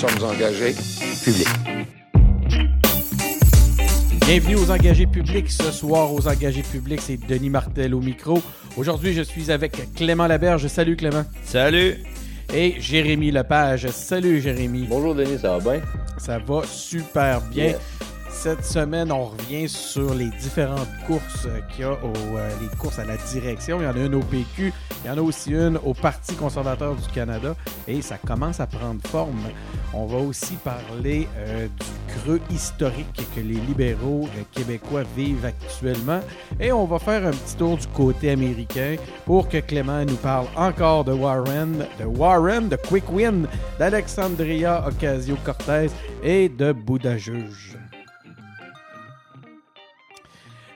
Sommes engagés publics. Bienvenue aux engagés publics. Ce soir, aux engagés publics, c'est Denis Martel au micro. Aujourd'hui, je suis avec Clément Laberge. Salut Clément. Salut. Et Jérémy Lepage. Salut Jérémy. Bonjour Denis, ça va bien? Ça va super bien. Yes. Cette semaine, on revient sur les différentes courses qu'il y a, au, euh, les courses à la direction. Il y en a une au PQ, il y en a aussi une au Parti conservateur du Canada et ça commence à prendre forme. On va aussi parler euh, du creux historique que les libéraux euh, québécois vivent actuellement et on va faire un petit tour du côté américain pour que Clément nous parle encore de Warren, de Warren, de Quick Win, d'Alexandria Ocasio-Cortez et de Bouddha Juge.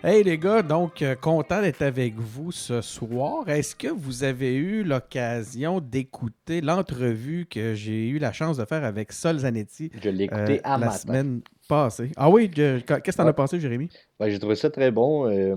Hey les gars, donc euh, content d'être avec vous ce soir. Est-ce que vous avez eu l'occasion d'écouter l'entrevue que j'ai eu la chance de faire avec Sol Zanetti Je l'ai écouté euh, à la matin. semaine passée? Ah oui, je- qu'est-ce que t'en as Ouais. pensé, Jérémy? Ben, j'ai trouvé ça très bon. euh,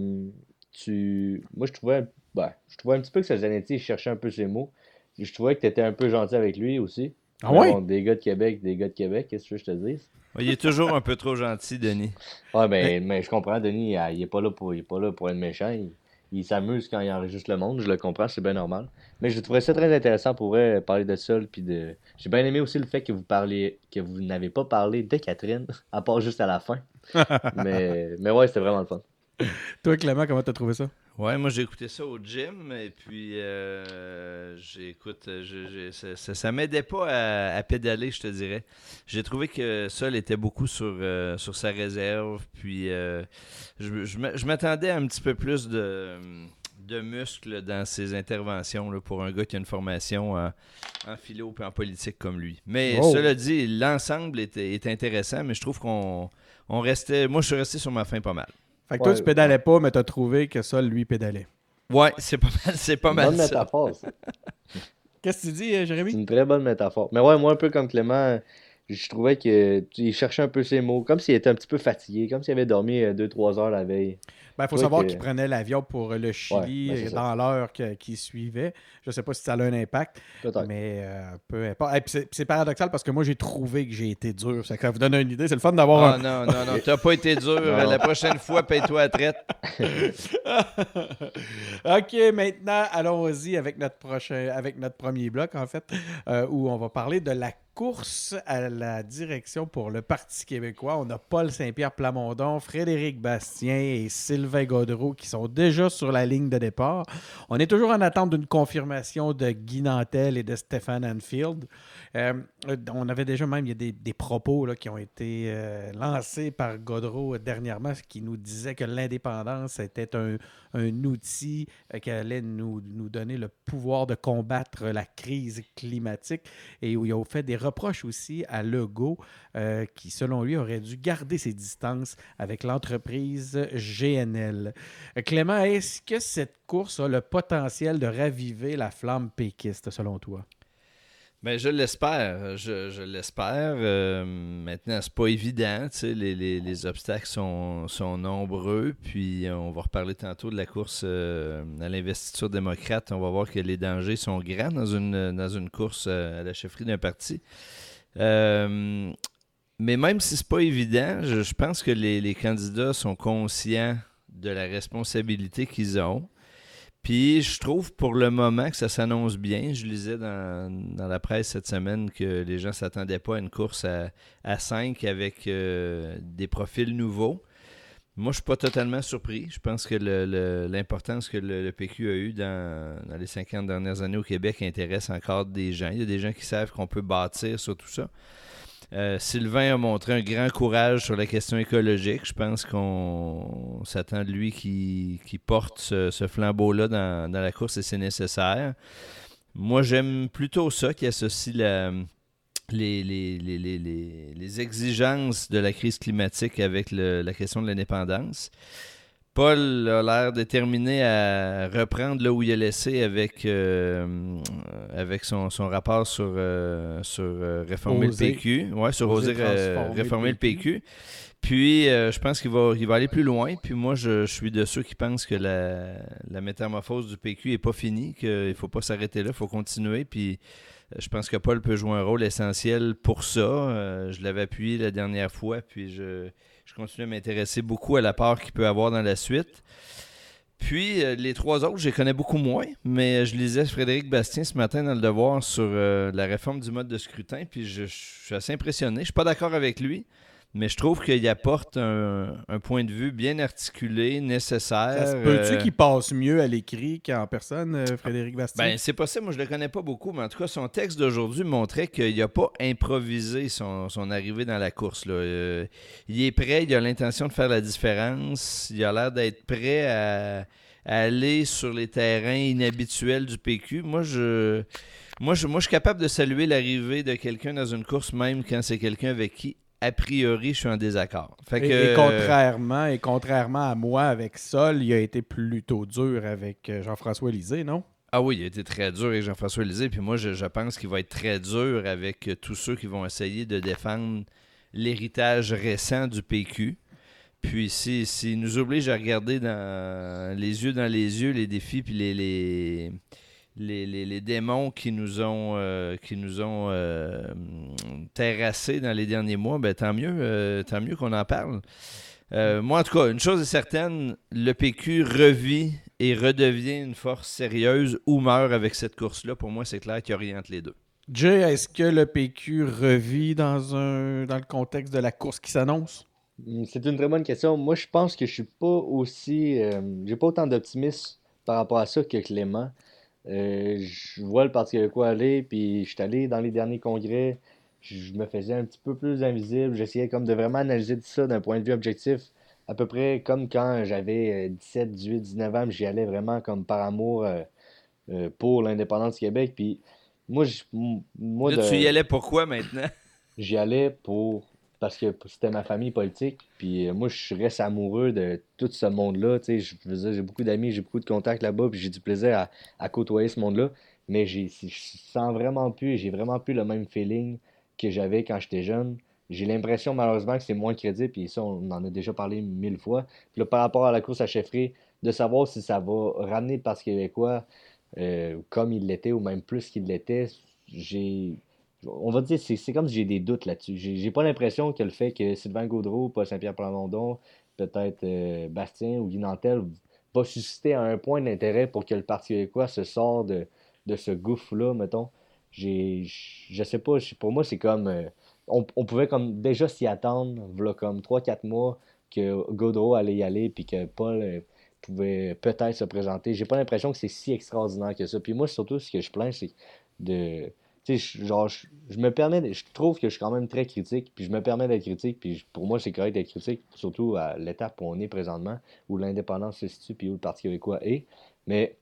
tu... Moi, je trouvais, ben, je trouvais un petit peu que Zanetti cherchait un peu ses mots. Je trouvais que tu étais un peu gentil avec lui aussi. Ah Mais ouais? bon, des gars de Québec, des gars de Québec, qu'est-ce que tu veux que je te dise? Il est toujours un peu trop gentil, Denis. Ouais, ben, mais je comprends, Denis, il, il est pas là pour, il est pas là pour être méchant. Il, il s'amuse quand il enregistre le monde, je le comprends, c'est bien normal. Mais je trouvais ça très intéressant pour vrai, parler de ça. Puis de... J'ai bien aimé aussi le fait que vous parliez, que vous n'avez pas parlé de Catherine, à part juste à la fin. mais, mais ouais, c'était vraiment le fun. Toi, Clément, comment t'as trouvé ça? Ouais, moi j'ai écouté ça au gym et puis euh, j'écoute, je- je- ça, ça, ça m'aidait pas à, à pédaler, je te dirais. J'ai trouvé que Sol était beaucoup sur, euh, sur sa réserve, puis euh, je, je m'a- je m'attendais à un petit peu plus de, de muscles dans ses interventions là, pour un gars qui a une formation en, en philo et en politique comme lui. Mais Oh. cela dit, l'ensemble est, est intéressant, mais je trouve qu'on on restait, moi je suis resté sur ma fin pas mal. Fait que toi, tu pédalais pas, mais t'as trouvé que Sol, lui, pédalait. Ouais, c'est pas mal, c'est pas mal Bonne ça. métaphore, ça. Qu'est-ce que tu dis, euh, C'est Jérémy? une très bonne métaphore. Mais ouais, moi, un peu comme Clément, je trouvais qu'il cherchait un peu ses mots, comme s'il était un petit peu fatigué, comme s'il avait dormi 2-3 heures la veille. Ben, il faut savoir que- qu'il prenait l'avion pour le Chili Ouais, ben, euh, dans l'heure que- qui suivait. Je sais pas si ça a un impact. Mais euh, peu importe. Et puis c'est- paradoxal parce que moi, j'ai trouvé que j'ai été dur. Ça, ça vous donne une idée. C'est le fun d'avoir Ah un. non, non, non, t'as pas été dur. Non. La prochaine fois, paye-toi à traite. OK, maintenant, allons-y avec notre prochain, avec notre premier bloc, en fait, euh, où on va parler de la course à la direction pour le Parti québécois. On a Paul Saint-Pierre Plamondon, Frédéric Bastien et Sylvain Gaudreau qui sont déjà sur la ligne de départ. On est toujours en attente d'une confirmation de Guy Nantel et de Stéphane Anfield. Euh, on avait déjà même, il y a des, propos là, qui ont été euh, lancés par Gaudreau dernièrement qui nous disait que l'indépendance était un, outil euh, qui allait nous, donner le pouvoir de combattre la crise climatique et où il a fait des reproches aussi à Legault qui, selon lui, aurait dû garder ses distances avec l'entreprise GNL. Euh, Clément, est-ce que cette course a le potentiel de raviver la flamme péquiste, selon toi? Ben, je l'espère. Je, je l'espère. Euh, maintenant, c'est pas évident. Les, les- les obstacles sont, nombreux. Puis, on va reparler tantôt de la course euh, à l'investiture démocrate. On va voir que les dangers sont grands dans une, dans une course à la chefferie d'un parti. Mais même si c'est pas évident, je, pense que les candidats sont conscients de la responsabilité qu'ils ont. Puis je trouve pour le moment que ça s'annonce bien. Je lisais dans, la presse cette semaine que les gens ne s'attendaient pas à une course à, à 5 avec euh, des profils nouveaux. Moi, je suis pas totalement surpris. Je pense que l'importance que le, PQ a eue dans, dans les 50 dernières années au Québec intéresse encore des gens. Il y a des gens qui savent qu'on peut bâtir sur tout ça. Euh, Sylvain a montré un grand courage sur la question écologique. Je pense qu'on s'attend de lui qui, porte ce, flambeau-là dans, la course et c'est nécessaire. Moi, j'aime plutôt ça qui associe les, exigences de la crise climatique avec la question de l'indépendance. Paul a l'air déterminé à reprendre là où il a laissé avec, euh, avec son, son rapport sur, euh, sur euh, réformer Oser. le PQ. Ouais, sur Oser réformer le le PQ. Puis, euh, je pense qu'il va, il va aller plus loin. Puis, moi, je, je suis de ceux qui pensent que la, la métamorphose du PQ n'est pas finie, qu'il ne faut pas s'arrêter là, il faut continuer. Puis, je pense que Paul peut jouer un rôle essentiel pour ça. Euh, je l'avais appuyé la dernière fois, puis je, je continue à m'intéresser beaucoup à la part qu'il peut avoir dans la suite. Puis, euh, les trois autres, je les connais beaucoup moins, mais je lisais Frédéric Bastien ce matin dans Le Devoir sur euh, la réforme du mode de scrutin, puis je, je suis assez impressionné. Je suis pas d'accord avec lui, mais je trouve qu'il apporte un, un point de vue bien articulé, nécessaire. Ça se peut-tu euh, qu'il passe mieux à l'écrit qu'en personne, euh, Frédéric Bastien? ben, c'est possible, moi je le connais pas beaucoup, mais en tout cas, son texte d'aujourd'hui montrait qu'il n'a pas improvisé son, son arrivée dans la course. Là. Euh, il est prêt, il a l'intention de faire la différence, il a l'air d'être prêt à, à aller sur les terrains inhabituels du PQ. Moi, je. Moi je, moi, je suis capable de saluer l'arrivée de quelqu'un dans une course, même quand c'est quelqu'un avec qui, a priori, je suis en désaccord. Fait Et, que, et contrairement, et contrairement à moi avec Sol, il a été plutôt dur avec euh, Jean-François Lisée, non? Ah oui, il a été très dur avec Jean-François Lisée. Puis moi, je, je pense qu'il va être très dur avec euh, tous ceux qui vont essayer de défendre l'héritage récent du PQ. Puis s'il si, s'il nous oblige à regarder dans les yeux dans les yeux les défis puis les, les, les, les- les démons qui nous ont, euh, qui nous ont euh, terrassés dans les derniers mois, ben, tant mieux, euh, tant mieux qu'on en parle. Euh, moi, en tout cas, une chose est certaine, le PQ revit et redevient une force sérieuse ou meurt avec cette course-là. Pour moi, c'est clair qu'il oriente les deux. Jay, est-ce que le PQ revit dans, un, dans le contexte de la course qui s'annonce? Hmm, C'est une très bonne question. Moi, je pense que je suis pas aussi. euh, j'ai pas autant d'optimisme par rapport à ça que Clément. Euh, je vois le Parti québécois aller, puis je suis allé dans les derniers congrès. Je me faisais un petit peu plus invisible. J'essayais comme de vraiment analyser tout ça d'un point de vue objectif. À peu près comme quand j'avais euh, 17, 18, 19 ans, j'y allais vraiment comme par amour euh, euh, pour l'indépendance du Québec. Puis moi, je- moi Là, de- tu y allais pourquoi maintenant? j'y allais pour parce que c'était ma famille politique puis euh, moi je reste amoureux de tout ce monde-là j'ai beaucoup d'amis j'ai beaucoup de contacts là-bas puis j'ai du plaisir à, côtoyer ce monde-là. Mais je sens vraiment plus j'ai vraiment plus le même feeling que j'avais quand j'étais jeune. J'ai l'impression malheureusement que c'est moins crédible puis ça on en a déjà parlé mille fois. Puis là par rapport à la course à chefferie de savoir si ça va ramener le Parti québécois euh, comme il l'était ou même plus qu'il l'était j'ai on va dire, c'est comme si j'ai des doutes là-dessus. J'ai pas l'impression que le fait que Sylvain Gaudreau, Paul Saint-Pierre Plamondon, peut-être euh, Bastien ou Guy Nantel va susciter un point d'intérêt pour que le Parti québécois se sorte de, ce gouffre-là, mettons. J'ai, je sais pas, pour moi, c'est comme. euh, on, on pouvait comme déjà s'y attendre, voilà, comme 3-4 mois, que Gaudreau allait y aller, puis que Paul euh, pouvait peut-être se présenter. J'ai pas l'impression que c'est si extraordinaire que ça. Puis moi, surtout, ce que je plains, c'est de. Tu sais, genre, je, me permets, je trouve que je suis quand même très critique, puis je me permets d'être critique, puis pour moi, c'est correct d'être critique, surtout à l'étape où on est présentement, où l'indépendance se situe, puis où le Parti québécois est. Mais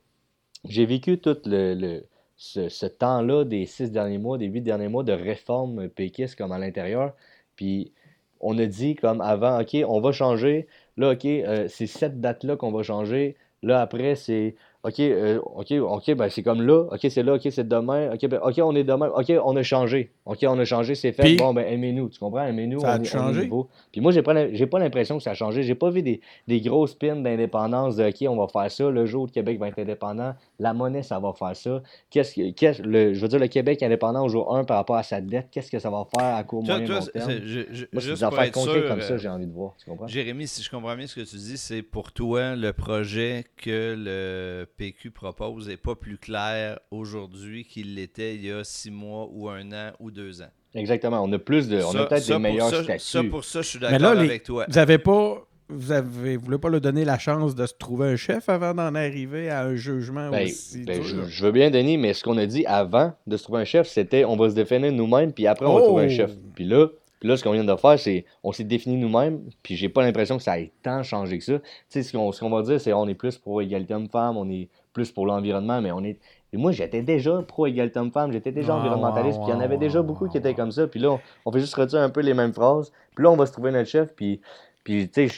j'ai vécu tout le, le- ce, temps-là des six derniers mois, des huit derniers mois de réformes péquistes comme à l'intérieur, puis on a dit comme avant, OK, on va changer, là, OK, euh, c'est cette date-là qu'on va changer, là, après, c'est OK, euh, OK, OK, ben c'est comme là. OK, c'est là. OK, c'est demain. OK, ben, OK, on est demain. OK, on a changé. OK, on a changé, c'est fait. Puis- bon, ben aimez-nous. Tu comprends? Aimez-nous. Ça a on est nouveau. Puis moi, j'ai pas, j'ai pas l'impression que ça a changé. J'ai pas vu des, des grosses pins d'indépendance de OK, on va faire ça. Le jour où le Québec va être indépendant, la monnaie, ça va faire ça. Qu'est-ce que, qu'est-ce- le, je veux dire, le Québec indépendant au jour 1 par rapport à sa dette, qu'est-ce que ça va faire à court, Toi, moyen, toi, long c'est- terme? je- je- Moi, juste des affaires être concrètes sûr, comme ça, euh, j'ai envie de voir. Tu comprends? Jérémy, si je comprends bien ce que tu dis, c'est pour toi le projet que le PQ propose n'est pas plus clair aujourd'hui qu'il l'était il y a six mois ou un an ou deux ans. Exactement. On a plus de. On a peut-être des meilleurs ça- statuts. Ça, pour ça, je suis Mais d'accord là, les- avec toi. Vous avez pas. Vous avez voulez pas leur donner la chance de se trouver un chef avant d'en arriver à un jugement Ben, aussi ben, je, je veux bien, Denis, mais ce qu'on a dit avant de se trouver un chef, c'était on va se définir nous-mêmes, puis après on va Oh! trouver un chef. Puis là, là, ce qu'on vient de faire, c'est on s'est défini nous-mêmes, puis j'ai pas l'impression que ça ait tant changé que ça. Tu sais, ce qu'on ce qu'on va dire, c'est on est plus pour égalité homme-femme, on est plus pour l'environnement, mais on est. Et moi, j'étais déjà pro-égalité homme-femme, j'étais déjà Ah, environnementaliste, puis il y en avait déjà beaucoup qui étaient comme ça. Puis là, on, on fait juste redire un peu les mêmes phrases. Puis là, on va se trouver notre chef, puis, puis tu sais,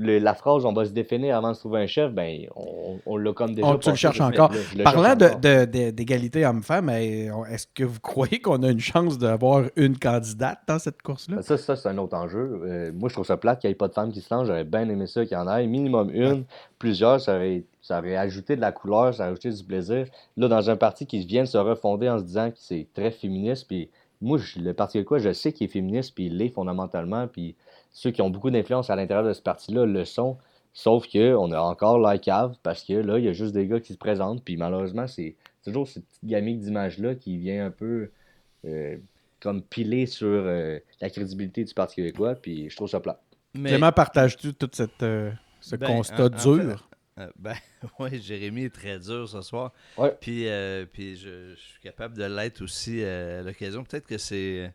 le- la phrase on va se définir avant de se trouver un chef, ben, on, on l'a comme déjà. Oh, tu le cherches encore. le Parlant d'égalité homme-femme, on- est-ce que vous croyez qu'on a une chance d'avoir une candidate dans cette course-là? Ça, ça c'est un autre enjeu. Euh, moi, je trouve ça plate qu'il n'y ait pas de femmes qui se lancent. J'aurais bien aimé ça qu'il y en ait. Minimum une, plusieurs, ça aurait, ça aurait ajouté de la couleur, ça aurait ajouté du plaisir. Là, dans un parti qui vient de se refonder en se disant que c'est très féministe, puis moi, je- le Parti quoi, je sais qu'il est féministe, puis il l'est fondamentalement, puis ceux qui ont beaucoup d'influence à l'intérieur de ce parti-là le sont. Sauf qu'on a encore la cave parce que là, il y a juste des gars qui se présentent, puis malheureusement, c'est toujours cette petite gamique d'image-là qui vient un peu euh, comme piler sur euh, la crédibilité du Parti québécois, puis je trouve ça plat. Mais, Clément, partages-tu tout cette, euh, ce Ben, constat en- en dur? euh, ben, oui, Jérémy est très dur ce soir. Ouais. Puis, euh, puis je, je suis capable de l'être aussi euh, à l'occasion. Peut-être que c'est,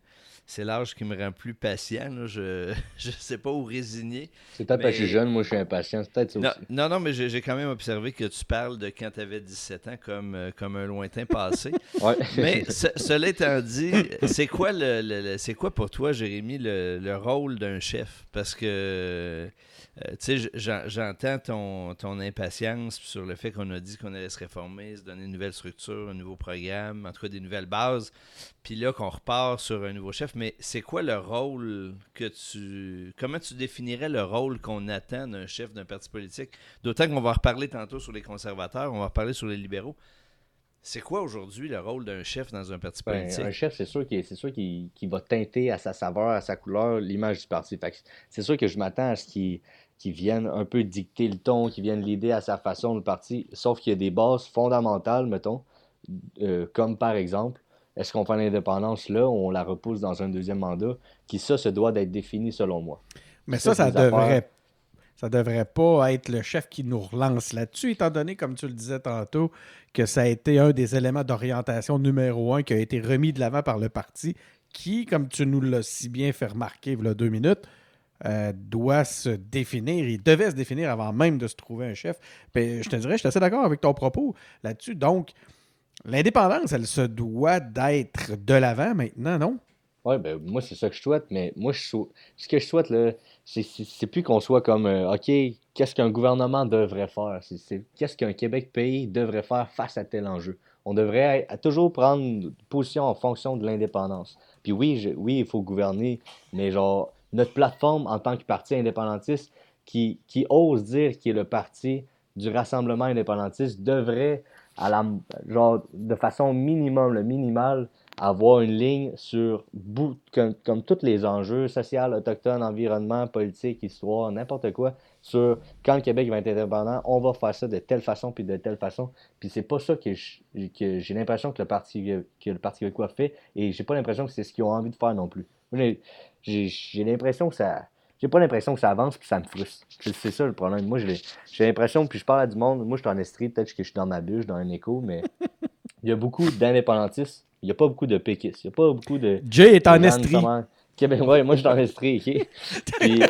c'est l'âge qui me rend plus patient. là. Je ne sais pas où résigner. C'est peut-être parce que je suis jeune, moi je suis impatient, peut-être Non, aussi. non, non, mais j'ai, quand même observé que tu parles de quand tu avais 17 ans comme, euh, comme un lointain passé. Ouais. Mais ce- cela étant dit, c'est quoi le, le- le- c'est quoi pour toi, Jérémy, le, le rôle d'un chef? Parce que euh, tu sais, j'entends ton, ton impatience sur le fait qu'on a dit qu'on allait se réformer, se donner une nouvelle structure, un nouveau programme, en tout cas des nouvelles bases. Puis là qu'on repart sur un nouveau chef, mais c'est quoi le rôle que tu. Comment tu définirais le rôle qu'on attend d'un chef d'un parti politique? D'autant qu'on va reparler tantôt sur les conservateurs, on va reparler sur les libéraux. C'est quoi aujourd'hui le rôle d'un chef dans un parti Ben, politique? un chef, c'est sûr qu'il c'est sûr qu'il qu'il va teinter à sa saveur, à sa couleur, l'image du parti. C'est sûr que je m'attends à ce qu'il qu'il vienne un peu dicter le ton, qu'il vienne l'idée à sa façon le parti. Sauf qu'il y a des bases fondamentales, mettons, euh, comme par exemple, est-ce qu'on fait l'indépendance là ou on la repousse dans un deuxième mandat, qui ça se doit d'être défini selon moi? Mais Ça, ça, devrait, affaires. ça devrait pas être le chef qui nous relance là-dessus, étant donné, comme tu le disais tantôt, que ça a été un des éléments d'orientation numéro un qui a été remis de l'avant par le parti, qui, comme tu nous l'as si bien fait remarquer il y a deux minutes, euh, doit se définir. Il devait se définir avant même de se trouver un chef. Puis, je te dirais, je suis assez d'accord avec ton propos là-dessus. Donc, l'indépendance, elle se doit d'être de l'avant maintenant, non? Ouais, ben moi c'est ça que je souhaite, mais moi je ce que je souhaite là, c'est- plus qu'on soit comme euh, OK, qu'est-ce qu'un gouvernement devrait faire? Qu'est-ce qu'un Québec pays devrait faire face à tel enjeu? On devrait toujours prendre position en fonction de l'indépendance. Puis oui, je- oui, il faut gouverner, mais genre notre plateforme en tant que parti indépendantiste qui, qui ose dire qu'il est le parti du rassemblement indépendantiste devrait à la genre de façon minimum, le minimal, avoir une ligne sur bout, comme, comme tous les enjeux social, autochtone, environnement, politique, histoire, n'importe quoi, sur quand le Québec va être indépendant, on va faire ça de telle façon puis de telle façon. Puis c'est pas ça que que j'ai l'impression que le Parti que le Parti québécois fait et j'ai pas l'impression que c'est ce qu'ils ont envie de faire non plus. J'ai j'ai l'impression que ça j'ai pas l'impression que ça avance puis ça me frustre. C'est ça le problème. Moi, j'ai j'ai l'impression, puis je parle à du monde, moi je suis en Estrie, peut-être que je suis dans ma bulle, dans un écho, mais il y a beaucoup d'indépendantistes, il n'y a pas beaucoup de péquistes, il n'y a pas beaucoup de. Jay est en estrie. nécessairement- Québec, ouais, moi je suis en Estrie, ok? Puis, y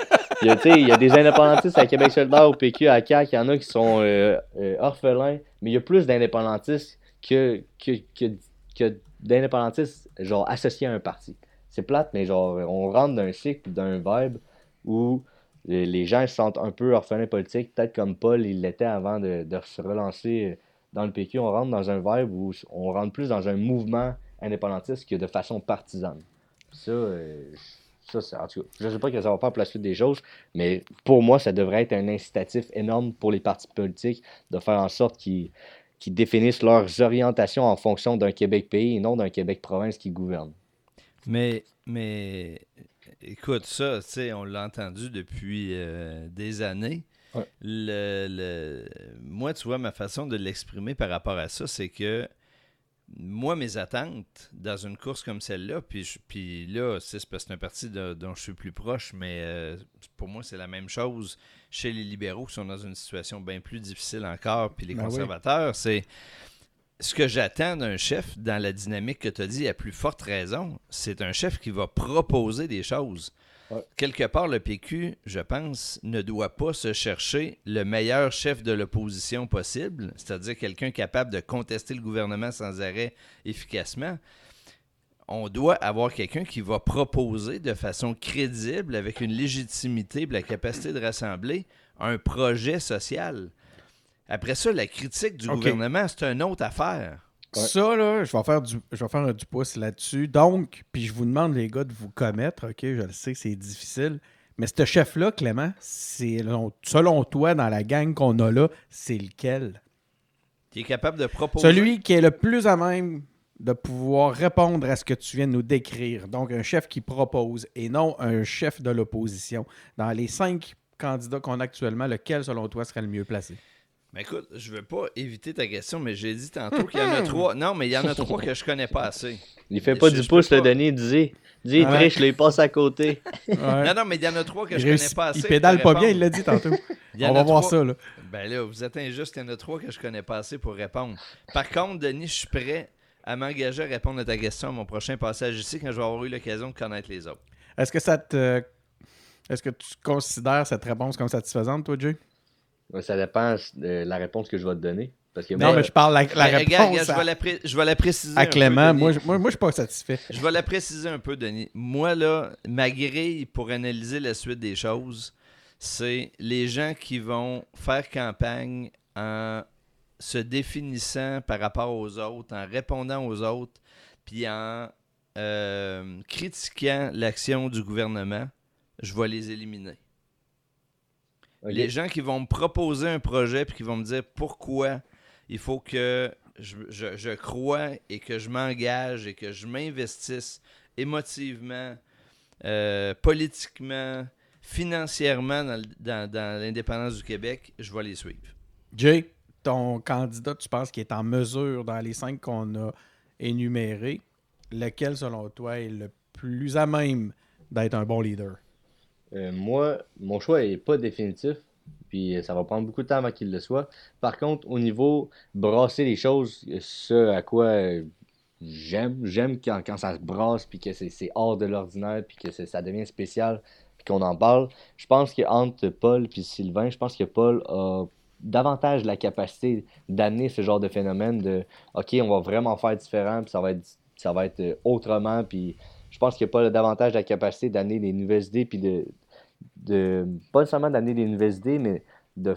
il y a des indépendantistes à Québec solidaire, au PQ, à CAQ, il y en a qui sont euh, euh, orphelins, mais il y a plus d'indépendantistes que, que, que, que d'indépendantistes, genre, associés à un parti. C'est plate, mais genre, on rentre d'un cycle, d'un vibe où les, gens se sentent un peu orphelins politiques, peut-être comme Paul, il l'était avant de, de se relancer dans le PQ. On rentre dans un vibe où on rentre plus dans un mouvement indépendantiste que de façon partisane. Ça, euh, ça c'est- en tout cas, je ne sais pas que ça va faire pour la suite des choses, mais pour moi, ça devrait être un incitatif énorme pour les partis politiques de faire en sorte qu'ils qu'ils définissent leurs orientations en fonction d'un Québec pays et non d'un Québec province qui gouverne. Mais, mais écoute, ça, tu sais, on l'a entendu depuis euh, des années. Ouais. Le, le- moi, tu vois, ma façon de l'exprimer par rapport à ça, c'est que moi, mes attentes dans une course comme celle-là, puis, je- puis là, c'est parce que c'est un parti de- dont je suis plus proche, mais euh, pour moi, c'est la même chose chez les libéraux qui sont dans une situation bien plus difficile encore, puis les Ben oui. conservateurs, c'est ce que j'attends d'un chef dans la dynamique que tu as dit, à plus forte raison, c'est un chef qui va proposer des choses. Ouais. Quelque part, le PQ, je pense, ne doit pas se chercher le meilleur chef de l'opposition possible, c'est-à-dire quelqu'un capable de contester le gouvernement sans arrêt efficacement. On doit avoir quelqu'un qui va proposer de façon crédible, avec une légitimité et la capacité de rassembler, un projet social. Après ça, la critique du gouvernement, c'est une autre affaire. Ouais. Ça, là, je vais faire du, je vais faire du pouce là-dessus. Donc, puis je vous demande, les gars, de vous commettre. OK, je le sais, c'est difficile. Mais ce chef-là, Clément, c'est selon toi, dans la gang qu'on a là, c'est lequel? Qui est capable de proposer. Celui qui est le plus à même de pouvoir répondre à ce que tu viens de nous décrire. Donc, un chef qui propose et non un chef de l'opposition. Dans les cinq candidats qu'on a actuellement, lequel, selon toi, serait le mieux placé? Mais écoute, je veux pas éviter ta question, mais j'ai dit tantôt qu'il y en a trois. Non, mais il y en a trois que je connais pas assez. Il fait pas Je- du je pouce, le. Denis. Dis, dis, il Ouais. triche, il passe à côté. Ouais. Non, non, mais il y en a trois que il, je connais réussit- pas assez. il pédale pas bien, il l'a dit tantôt. Il y en On a va voir ça, là. Ben là, vous êtes injuste, il y en a trois que je connais pas assez pour répondre. Par contre, Denis, je suis prêt à m'engager à répondre à ta question à mon prochain passage ici quand je vais avoir eu l'occasion de connaître les autres. Est-ce que ça te. Est-ce que tu considères cette réponse comme satisfaisante, toi, Jay? Ça dépend de la réponse que je vais te donner. Parce que Non, moi, mais je parle la, la réponse regarde, regarde, à, je, vais la pré- je vais la préciser. à un peu, Clément. Moi, je, moi, moi, je suis pas satisfait. Je vais la préciser un peu, Denis. Moi, là, ma grille pour analyser la suite des choses, c'est les gens qui vont faire campagne en se définissant par rapport aux autres, en répondant aux autres, puis en euh, critiquant l'action du gouvernement, je vais les éliminer. Les gens qui vont me proposer un projet puis qui vont me dire pourquoi il faut que je, je- je crois et que je m'engage et que je m'investisse émotivement, euh, politiquement, financièrement dans l'indépendance du Québec, je vais les suivre. Jay, ton candidat, tu penses qu'il est en mesure, dans les cinq qu'on a énumérés, lequel, selon toi, est le plus à même d'être un bon leader? Euh, moi, mon choix est pas définitif, puis euh, ça va prendre beaucoup de temps avant qu'il le soit. Par contre, au niveau brasser les choses, euh, ce à quoi j'aime, j'aime quand, quand ça se brasse, puis que c'est hors de l'ordinaire, puis que ça devient spécial, puis qu'on en parle. Je pense qu'entre Paul et Sylvain, je pense que Paul a davantage la capacité d'amener ce genre de phénomène de OK, on va vraiment faire différent, puis ça va être, ça va être autrement, puis je pense que Paul a davantage la capacité d'amener des nouvelles idées, puis de, de pas seulement d'amener des nouvelles idées, mais de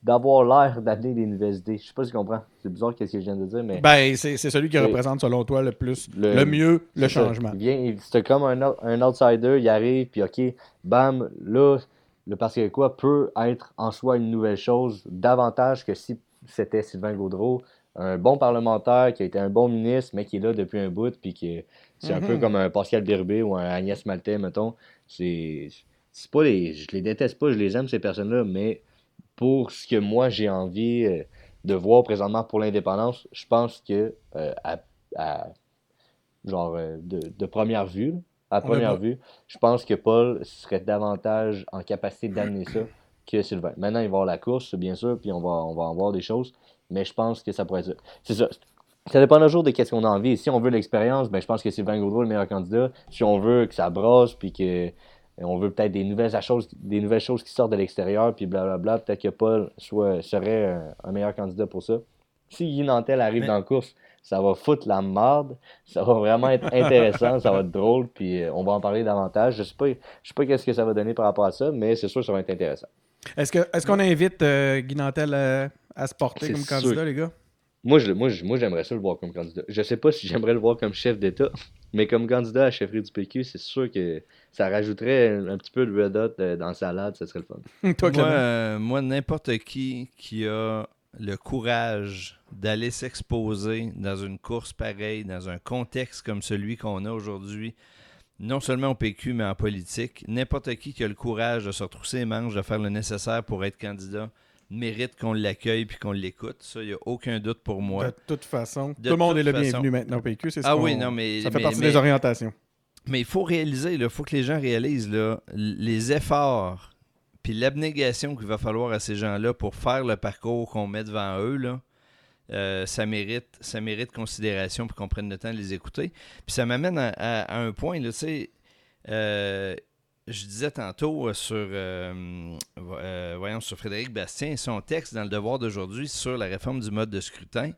d'avoir l'air d'amener des nouvelles idées. Je sais pas si tu comprends. C'est bizarre qu'est-ce que je viens de dire, mais Ben, c'est celui qui représente, selon toi, le plus, Le- le, mieux, le changement. C'est comme un, un outsider, il arrive, puis OK, bam, là, le Parti québécois peut être en soi une nouvelle chose, davantage que si c'était Sylvain Gaudreau, un bon parlementaire qui a été un bon ministre, mais qui est là depuis un bout, puis qui c'est un peu Mhm. comme un Pascal Birbé ou un Agnès Maltais, mettons. C'est c'est pas les. Je les déteste pas, je les aime, ces personnes-là, mais pour ce que moi j'ai envie euh, de voir présentement pour l'indépendance, je pense que euh, à, à- genre euh, de, de première vue, à première vue, je pense que Paul serait davantage en capacité d'amener ça que Sylvain. Maintenant, il va avoir la course, bien sûr, puis on va, on va en voir des choses, mais je pense que ça pourrait être ça. C'est ça. Ça dépend toujours de qu'est-ce qu'on a envie. Si on veut l'expérience, ben, je pense que Sylvain Gaudreau est le meilleur candidat. Si on veut que ça brasse, puis que on veut peut-être des nouvelles choses, des nouvelles choses qui sortent de l'extérieur, puis blablabla, peut-être que Paul soit, serait un, un meilleur candidat pour ça. Si Guy Nantel arrive Mais- dans la course, ça va foutre la marde. Ça va vraiment être intéressant, ça va être drôle, puis euh, on va en parler davantage. Je sais pas, je sais pas qu'est-ce que ça va donner par rapport à ça, mais c'est sûr que ça va être intéressant. Est-ce que est-ce qu'on invite euh, Guy Nantel à se porter comme sûr. candidat, les gars? Moi, je, moi, je- moi, j'aimerais ça le voir comme candidat. Je sais pas si j'aimerais le voir comme chef d'État, mais comme candidat à la chefferie du PQ, c'est sûr que ça rajouterait un, un petit peu de red hot euh, dans la salade, ça serait le fun. Toi, Moi, euh, moi, n'importe qui qui a le courage d'aller s'exposer dans une course pareille, dans un contexte comme celui qu'on a aujourd'hui, non seulement au PQ, mais en politique, n'importe qui qui a le courage de se retrousser les manches, de faire le nécessaire pour être candidat, mérite qu'on l'accueille puis qu'on l'écoute. Ça, il n'y a aucun doute pour moi. De toute façon, De tout le monde est le façon. bienvenu maintenant au PQ. c'est ce Ah oui, non, mais- Ça fait mais- partie mais- des orientations. Mais il faut réaliser, il faut que les gens réalisent là, les efforts puis l'abnégation qu'il va falloir à ces gens-là pour faire le parcours qu'on met devant eux. Là, euh, ça, mérite, ça mérite considération pour qu'on prenne le temps de les écouter. Puis ça m'amène à, à- à un point, là, tu sais, euh, je disais tantôt euh, sur, euh, euh, voyons, sur Frédéric Bastien, son texte dans le Devoir d'aujourd'hui sur la réforme du mode de scrutin.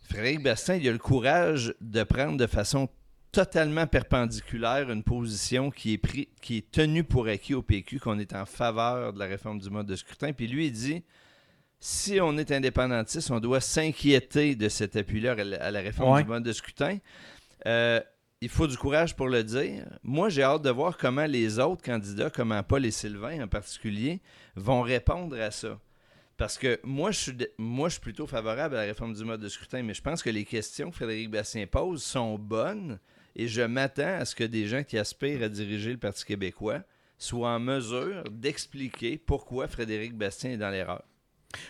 Frédéric Bastien, il a le courage de prendre de façon totalement perpendiculaire une position qui est, pris, qui est tenue pour acquis au PQ, qu'on est en faveur de la réforme du mode de scrutin. Puis lui, il dit si on est indépendantiste, on doit s'inquiéter de cet appui-là à la- à la réforme Ouais. du mode de scrutin. Euh, il faut du courage pour le dire. Moi, j'ai hâte de voir comment les autres candidats, comme Paul et Sylvain en particulier, vont répondre à ça. Parce que moi je, suis moi, je suis plutôt favorable à la réforme du mode de scrutin, mais je pense que les questions que Frédéric Bastien pose sont bonnes et je m'attends à ce que des gens qui aspirent à diriger le Parti québécois soient en mesure d'expliquer pourquoi Frédéric Bastien est dans l'erreur.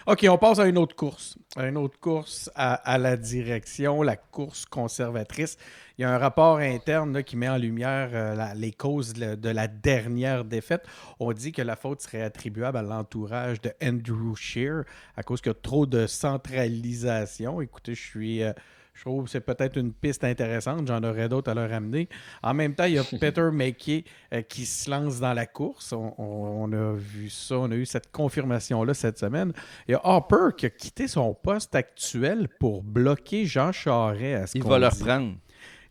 OK, on passe à une autre course. À une autre course à la direction, la course conservatrice. Il y a un rapport interne là, qui met en lumière euh, la- les causes de la, de la dernière défaite. On dit que la faute serait attribuable à l'entourage de Andrew Scheer à cause qu'il y a trop de centralisation. Écoutez, je suis. euh, je trouve que c'est peut-être une piste intéressante. J'en aurais d'autres à leur amener. En même temps, il y a Peter McKay euh, qui se lance dans la course. On, on- on a vu ça, on a eu cette confirmation-là cette semaine. Il y a Harper qui a quitté son poste actuel pour bloquer Jean Charest. À ce Il va le reprendre.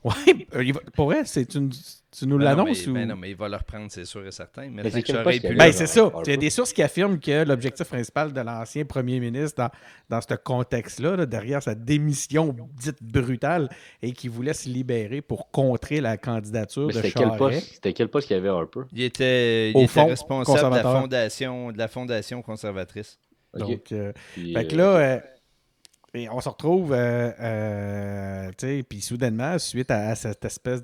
Oui, pour vrai, c'est une. Tu nous Ben non, l'annonces ou? ben non, mais il va le reprendre, c'est sûr et certain. Mais, c'est qu'il Ben, ça. Harper? Il y a des sources qui affirment que l'objectif principal de l'ancien premier ministre dans, dans ce contexte-là, là, derrière sa démission dite brutale, et qui voulait se libérer pour contrer la candidature Mais de c'était quel Charest. poste C'était quel poste qu'il y avait Harper? Il était, il Au était fond, responsable de la, fondation, de la fondation conservatrice. Donc, euh, Puis, Fait que euh, là, euh, et on se retrouve, euh, euh, puis soudainement, suite à, cette espèce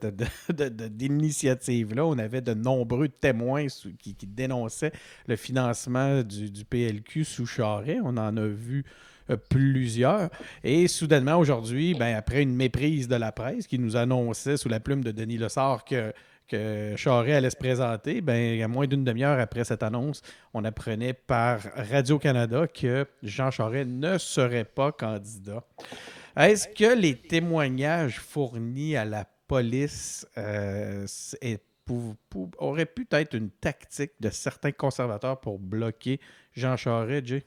d'initiative-là, on avait de nombreux témoins qui, dénonçaient le financement du, du PLQ sous Charret. On en a vu euh, plusieurs. Et soudainement, aujourd'hui, ben, après une méprise de la presse qui nous annonçait sous la plume de Denis Lessard que que Charest allait se présenter, ben, à moins d'une demi-heure après cette annonce, on apprenait par Radio-Canada que Jean Charest ne serait pas candidat. Est-ce que les témoignages fournis à la police euh, auraient pu être une tactique de certains conservateurs pour bloquer Jean Charest, Jay?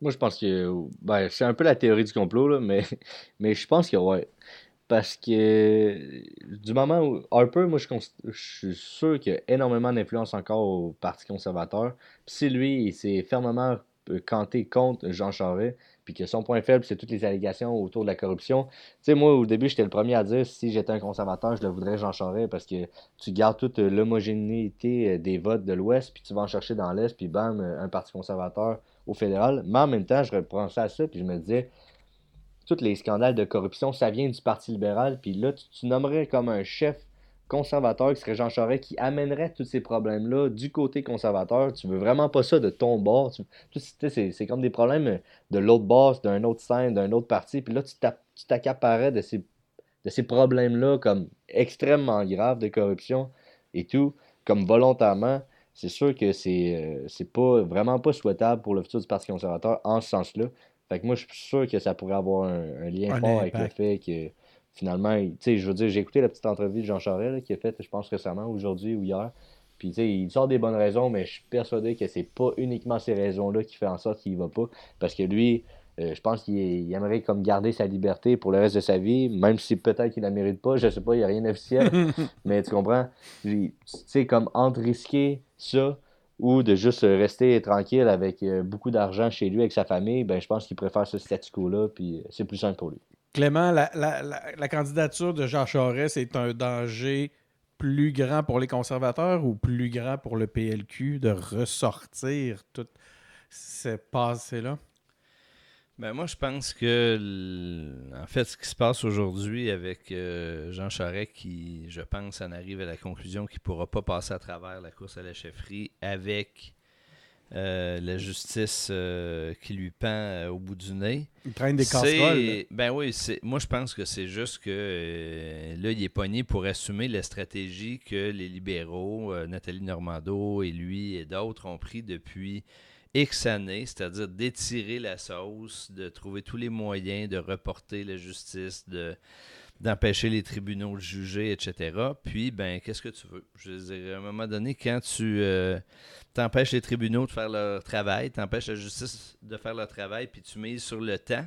Moi, je pense que. Ben, c'est un peu la théorie du complot, là, mais, mais je pense que ouais. Parce que du moment où Harper, moi, je, suis sûr qu'il a énormément d'influence encore au Parti conservateur. Puis si lui, il s'est fermement euh, canté contre Jean Charest, puis que son point faible, c'est toutes les allégations autour de la corruption. Tu sais, moi, au début, j'étais le premier à dire si j'étais un conservateur, je le voudrais Jean Charest, parce que tu gardes toute euh, l'homogénéité euh, des votes de l'Ouest, puis tu vas en chercher dans l'Est, puis bam, un Parti conservateur au fédéral. Mais en même temps, je repensais à ça, puis je me disais, tous les scandales de corruption, ça vient du Parti libéral, puis là, tu, nommerais comme un chef conservateur qui serait Jean Charest, qui amènerait tous ces problèmes-là du côté conservateur. Tu veux vraiment pas ça de ton bord. C'est, comme des problèmes de l'autre bord, d'un autre scène, d'un autre parti, puis là, tu t'a- tu t'accaparais de ces, de ces problèmes-là comme extrêmement graves de corruption et tout, comme volontairement. C'est sûr que c'est euh, pas vraiment pas souhaitable pour le futur du Parti conservateur en ce sens-là. Fait que moi, je suis sûr que ça pourrait avoir un, un lien Un fort avec le fait que finalement, tu sais, je veux dire, j'ai écouté la petite entrevue de Jean Charest qui a faite, je pense, récemment, aujourd'hui ou hier. Puis, tu sais, il sort des bonnes raisons, mais je suis persuadé que c'est pas uniquement ces raisons-là qui fait en sorte qu'il va pas. Parce que lui, euh, je pense qu'il il aimerait comme garder sa liberté pour le reste de sa vie, même si peut-être qu'il la mérite pas, je sais pas, il n'y a rien d'officiel. mais tu comprends? Tu sais, comme entre risquer ça ou de juste rester tranquille avec euh, beaucoup d'argent chez lui, avec sa famille, ben je pense qu'il préfère ce statu quo-là, puis euh, c'est plus simple pour lui. Clément, la candidature de Jean Charest est un danger plus grand pour les conservateurs ou plus grand pour le PLQ de ressortir tout ce passé-là? Ben moi, je pense que, en fait, ce qui se passe aujourd'hui avec euh, Jean Charest, qui, je pense, en arrive à la conclusion qu'il ne pourra pas passer à travers la course à la chefferie avec euh, la justice euh, qui lui pend au bout du nez. Il traîne des casseroles. Ben oui, moi je pense que c'est juste que là, il est pogné pour assumer la stratégie que les libéraux, Nathalie Normando et lui et d'autres ont pris depuis X années, c'est-à-dire d'étirer la sauce, de trouver tous les moyens de reporter la justice, de d'empêcher les tribunaux de juger, etc. Puis, ben, qu'est-ce que tu veux? Je veux dire, à un moment donné, quand tu euh, t'empêches les tribunaux de faire leur travail, t'empêches la justice de faire leur travail, puis tu mises sur le temps,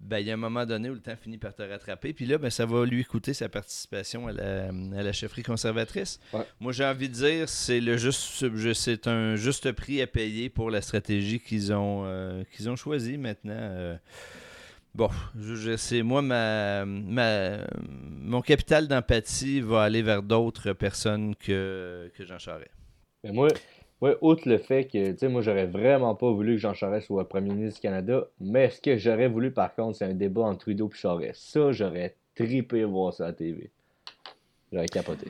ben, il y a un moment donné où le temps finit par te rattraper. Puis là, ben, ça va lui coûter sa participation à la, à la chefferie conservatrice. Ouais. Moi, j'ai envie de dire, c'est le juste, c'est un juste prix à payer pour la stratégie qu'ils ont, euh, qu'ils ont choisie maintenant. euh. bon, je, je sais, moi, ma, ma, mon capital d'empathie va aller vers d'autres personnes que, que Jean Charest. Mais moi, ouais, outre le fait que, tu sais, moi, j'aurais vraiment pas voulu que Jean Charest soit premier ministre du Canada, mais ce que j'aurais voulu, par contre, c'est un débat entre Trudeau et Charest. Ça, j'aurais tripé voir ça à la TV. J'aurais capoté.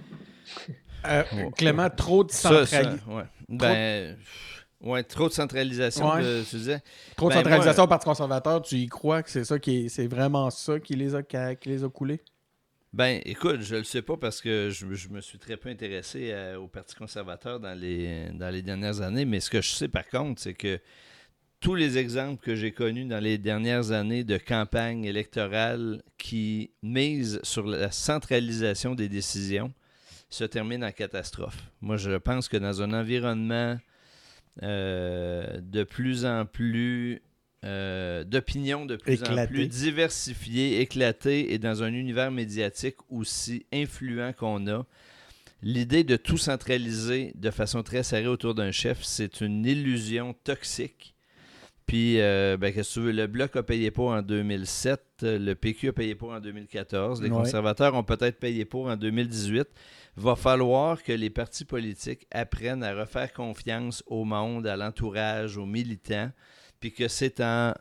Euh, Clément, trop de centralisation. ouais. Ben, ouais, trop de centralisation, Ouais. de- tu disais. Trop de Ben, centralisation moi- au Parti conservateur, tu y crois que c'est ça qui est, c'est vraiment ça qui les a, qui les a coulés? Ben, écoute, je le sais pas parce que je, me suis très peu intéressé euh, au Parti conservateur dans les, dans les dernières années, mais ce que je sais par contre, c'est que tous les exemples que j'ai connus dans les dernières années de campagne électorale qui misent sur la centralisation des décisions se terminent en catastrophe. Moi, je pense que dans un environnement euh, de plus en plus euh, d'opinions de plus en plus diversifiées, éclatées et dans un univers médiatique aussi influent qu'on a. L'idée de tout centraliser de façon très serrée autour d'un chef, c'est une illusion toxique. Puis, euh, ben, qu'est-ce que tu veux, le Bloc a payé pour en 2007, euh, le PQ a payé pour en 2014, les Ouais. conservateurs ont peut-être payé pour en 2018. Va falloir que les partis politiques apprennent à refaire confiance au monde, à l'entourage, aux militants, puis que c'est en,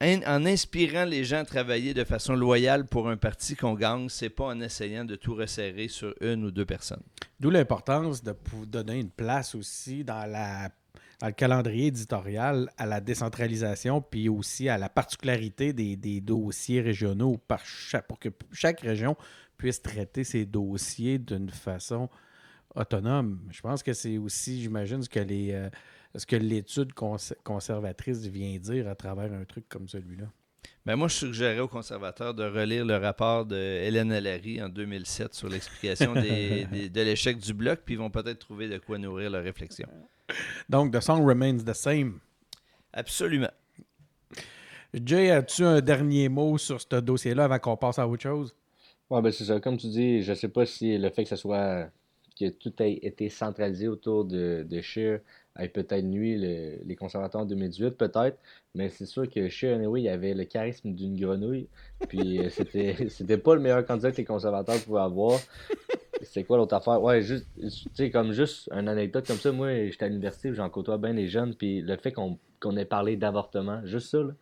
en inspirant les gens à travailler de façon loyale pour un parti qu'on gagne, c'est pas en essayant de tout resserrer sur une ou deux personnes. D'où l'importance de donner une place aussi dans, la, le calendrier éditorial à la décentralisation, puis aussi à la particularité des, dossiers régionaux pour que chaque région puisse traiter ses dossiers d'une façon autonome. Je pense que c'est aussi, j'imagine, ce que les euh, ce que l'étude cons- conservatrice vient dire à travers un truc comme celui-là? Ben moi, je suggérais aux conservateurs de relire le rapport de Hélène Allary en 2007 sur l'explication des- des- de l'échec du bloc, puis ils vont peut-être trouver de quoi nourrir leur réflexion. Donc, the song remains the same. Absolument. Jay, as-tu un dernier mot sur ce dossier-là avant qu'on passe à autre chose? Ouais, ben c'est ça. Comme tu dis, je sais pas si le fait que ça soit que tout ait été centralisé autour de, de Scheer ait peut-être nuit le- les conservateurs en 2018, peut-être. Mais c'est sûr que Scheer, anyway, il avait le charisme d'une grenouille. Puis euh, c'était c'était pas le meilleur candidat que les conservateurs pouvaient avoir. C'est quoi l'autre affaire? Ouais, juste, tu sais, comme juste une anecdote comme ça, moi, j'étais à l'université, j'en côtoie bien les jeunes, puis le fait qu'on qu'on ait parlé d'avortement, juste ça, là,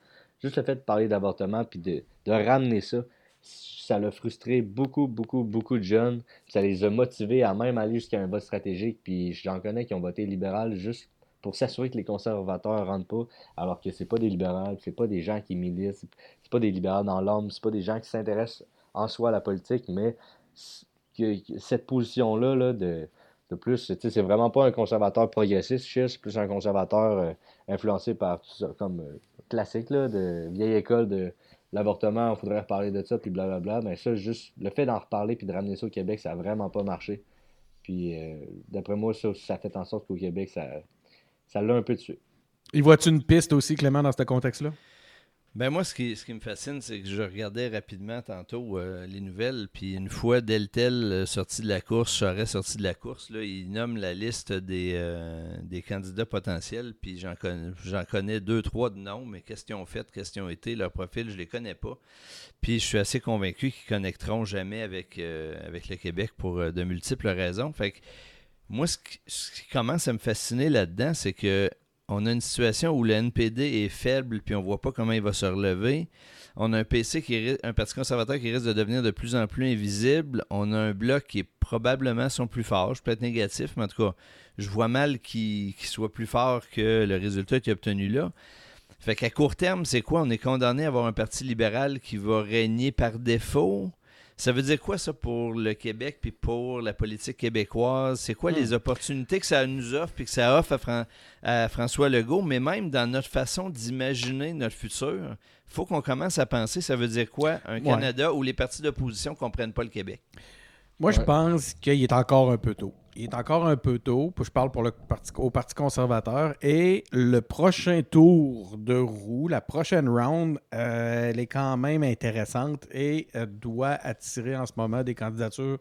juste le fait de parler d'avortement, puis de, de ramener ça, ça l'a frustré beaucoup, beaucoup, beaucoup de jeunes. Ça les a motivés à même aller jusqu'à un vote stratégique, puis j'en connais qui ont voté libéral juste pour s'assurer que les conservateurs ne rentrent pas, alors que c'est pas des libéraux, c'est pas des gens qui militent, c'est pas des libéraux dans l'âme, c'est pas des gens qui s'intéressent en soi à la politique, mais cette position-là là, de, de plus, c'est vraiment pas un conservateur progressiste, c'est plus un conservateur euh, influencé par tout ça, comme euh, classique, de vieille école de l'avortement, il faudrait reparler de ça, puis blablabla. Mais ça, juste le fait d'en reparler puis de ramener ça au Québec, ça a vraiment pas marché. Puis euh, d'après moi, ça, ça fait en sorte qu'au Québec, ça ça l'a un peu tué. Y vois-tu une piste aussi, Clément, dans ce contexte-là? Ben moi, ce qui, ce qui me fascine, c'est que je regardais rapidement tantôt euh, les nouvelles, puis une fois Deltel euh, sorti de la course, Charest sorti de la course, là, il nomme la liste des, euh, des candidats potentiels, puis j'en connais, j'en connais deux, trois de noms, mais qu'est-ce qu'ils ont fait, qu'est-ce qu'ils ont été, leur profil, je les connais pas. Puis je suis assez convaincu qu'ils connecteront jamais avec, avec le Québec pour de multiples raisons. Fait que moi, ce qui, ce qui commence à me fasciner là-dedans, c'est que on a une situation où le NPD est faible, puis on voit pas comment il va se relever. On a un PC qui un parti conservateur qui risque de devenir de plus en plus invisible. On a un bloc qui est probablement son plus fort. Je peux être négatif, mais en tout cas, je vois mal qu'il qu'il soit plus fort que le résultat qu'il a obtenu là. Fait qu'à court terme, c'est quoi? On est condamné à avoir un parti libéral qui va régner par défaut. Ça veut dire quoi ça pour le Québec puis pour la politique québécoise? C'est quoi les opportunités que ça nous offre puis que ça offre à, Fran- à François Legault, mais même dans notre façon d'imaginer notre futur, faut qu'on commence à penser, ça veut dire quoi? Un Ouais. Canada où les partis d'opposition ne comprennent pas le Québec? Moi, je pense qu'il est encore un peu tôt. Il est encore un peu tôt. puis Je parle pour le parti, au Parti conservateur. Et le prochain tour de roue, la prochaine round, euh, elle est quand même intéressante et euh, doit attirer en ce moment des candidatures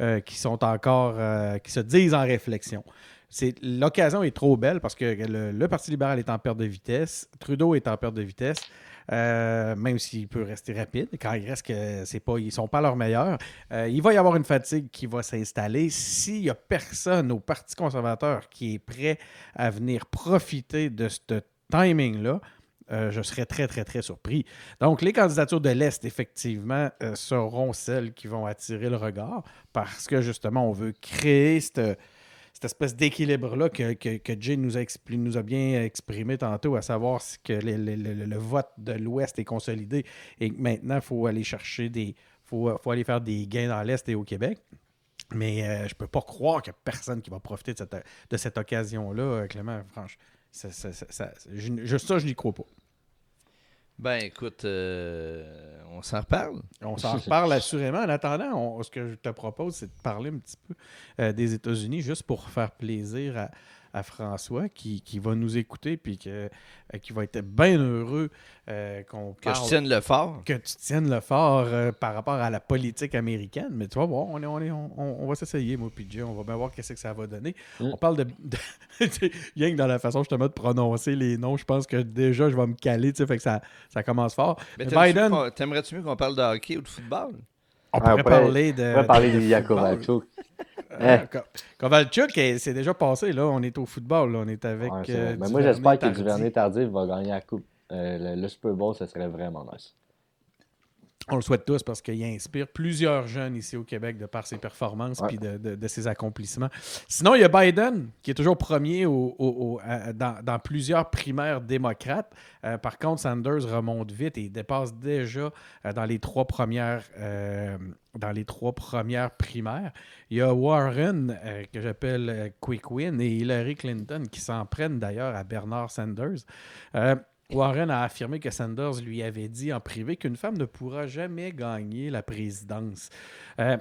euh, qui sont encore, euh, qui se disent en réflexion. C'est L'occasion est trop belle parce que le, le Parti libéral est en perte de vitesse, Trudeau est en perte de vitesse. Euh, même s'il peut rester rapide, quand il reste que c'est pas, ils sont pas à leur meilleur. Euh, il va y avoir une fatigue qui va s'installer. S'il n'y a personne au Parti conservateur qui est prêt à venir profiter de ce timing-là, euh, je serais très, très, très surpris. Donc, les candidatures de l'Est, effectivement, seront celles qui vont attirer le regard parce que, justement, on veut créer cette, cette espèce d'équilibre-là que, que, que Jay nous a, nous a bien exprimé tantôt, à savoir que le, le- le- le vote de l'Ouest est consolidé et que maintenant, il faut aller chercher des. faut, faut aller faire des gains dans l'Est et au Québec. Mais euh, je peux pas croire qu'il n'y a personne qui va profiter de cette, de cette occasion-là, euh, Clément. Franchement, ça, ça, ça, ça- je, je n'y crois pas. Ben écoute, euh, on s'en reparle. On s'en reparle assurément. En attendant, ce que je te propose, c'est de parler un petit peu euh, des États-Unis, juste pour faire plaisir à, à François, qui, qui va nous écouter, puis que, euh, qui va être bien heureux euh, qu'on Que je tienne le fort. que tu tiennes le fort euh, par rapport à la politique américaine. Mais tu vas voir, on, est, on, est- on, on va s'essayer, moi puis Jay. On va bien voir qu'est-ce que ça va donner. Mm. On parle de... de rien que dans la façon justement de prononcer les noms, je pense que déjà, je vais me caler, tu sais, fait que ça, ça commence fort. Mais Biden, T'aimerais-tu mieux qu'on parle de hockey ou de football? on Ah, pourrait on pourrait- parler de... On va parler de football. Kovalchuk. Euh, Ko- Kovalchuk, eh, c'est déjà passé, là. On est au football, là. On est avec... Ouais, euh. Mais moi, j'espère que. Duvernay Tardif va gagner la coupe. Euh, le, le Super Bowl, ça serait vraiment nice. On le souhaite tous parce qu'il inspire plusieurs jeunes ici au Québec de par ses performances Ouais. et de, de- de ses accomplissements. Sinon, il y a Biden qui est toujours premier au- au- au- à- dans, dans plusieurs primaires démocrates. Euh, par contre, Sanders remonte vite et dépasse déjà euh, dans les trois premières euh, dans les trois premières primaires. Il y a Warren, euh, que j'appelle euh, Quick Win, et Hillary Clinton qui s'en prennent d'ailleurs à Bernard Sanders. Euh, Warren a affirmé que Sanders lui avait dit en privé qu'une femme ne pourra jamais gagner la présidence. Euh,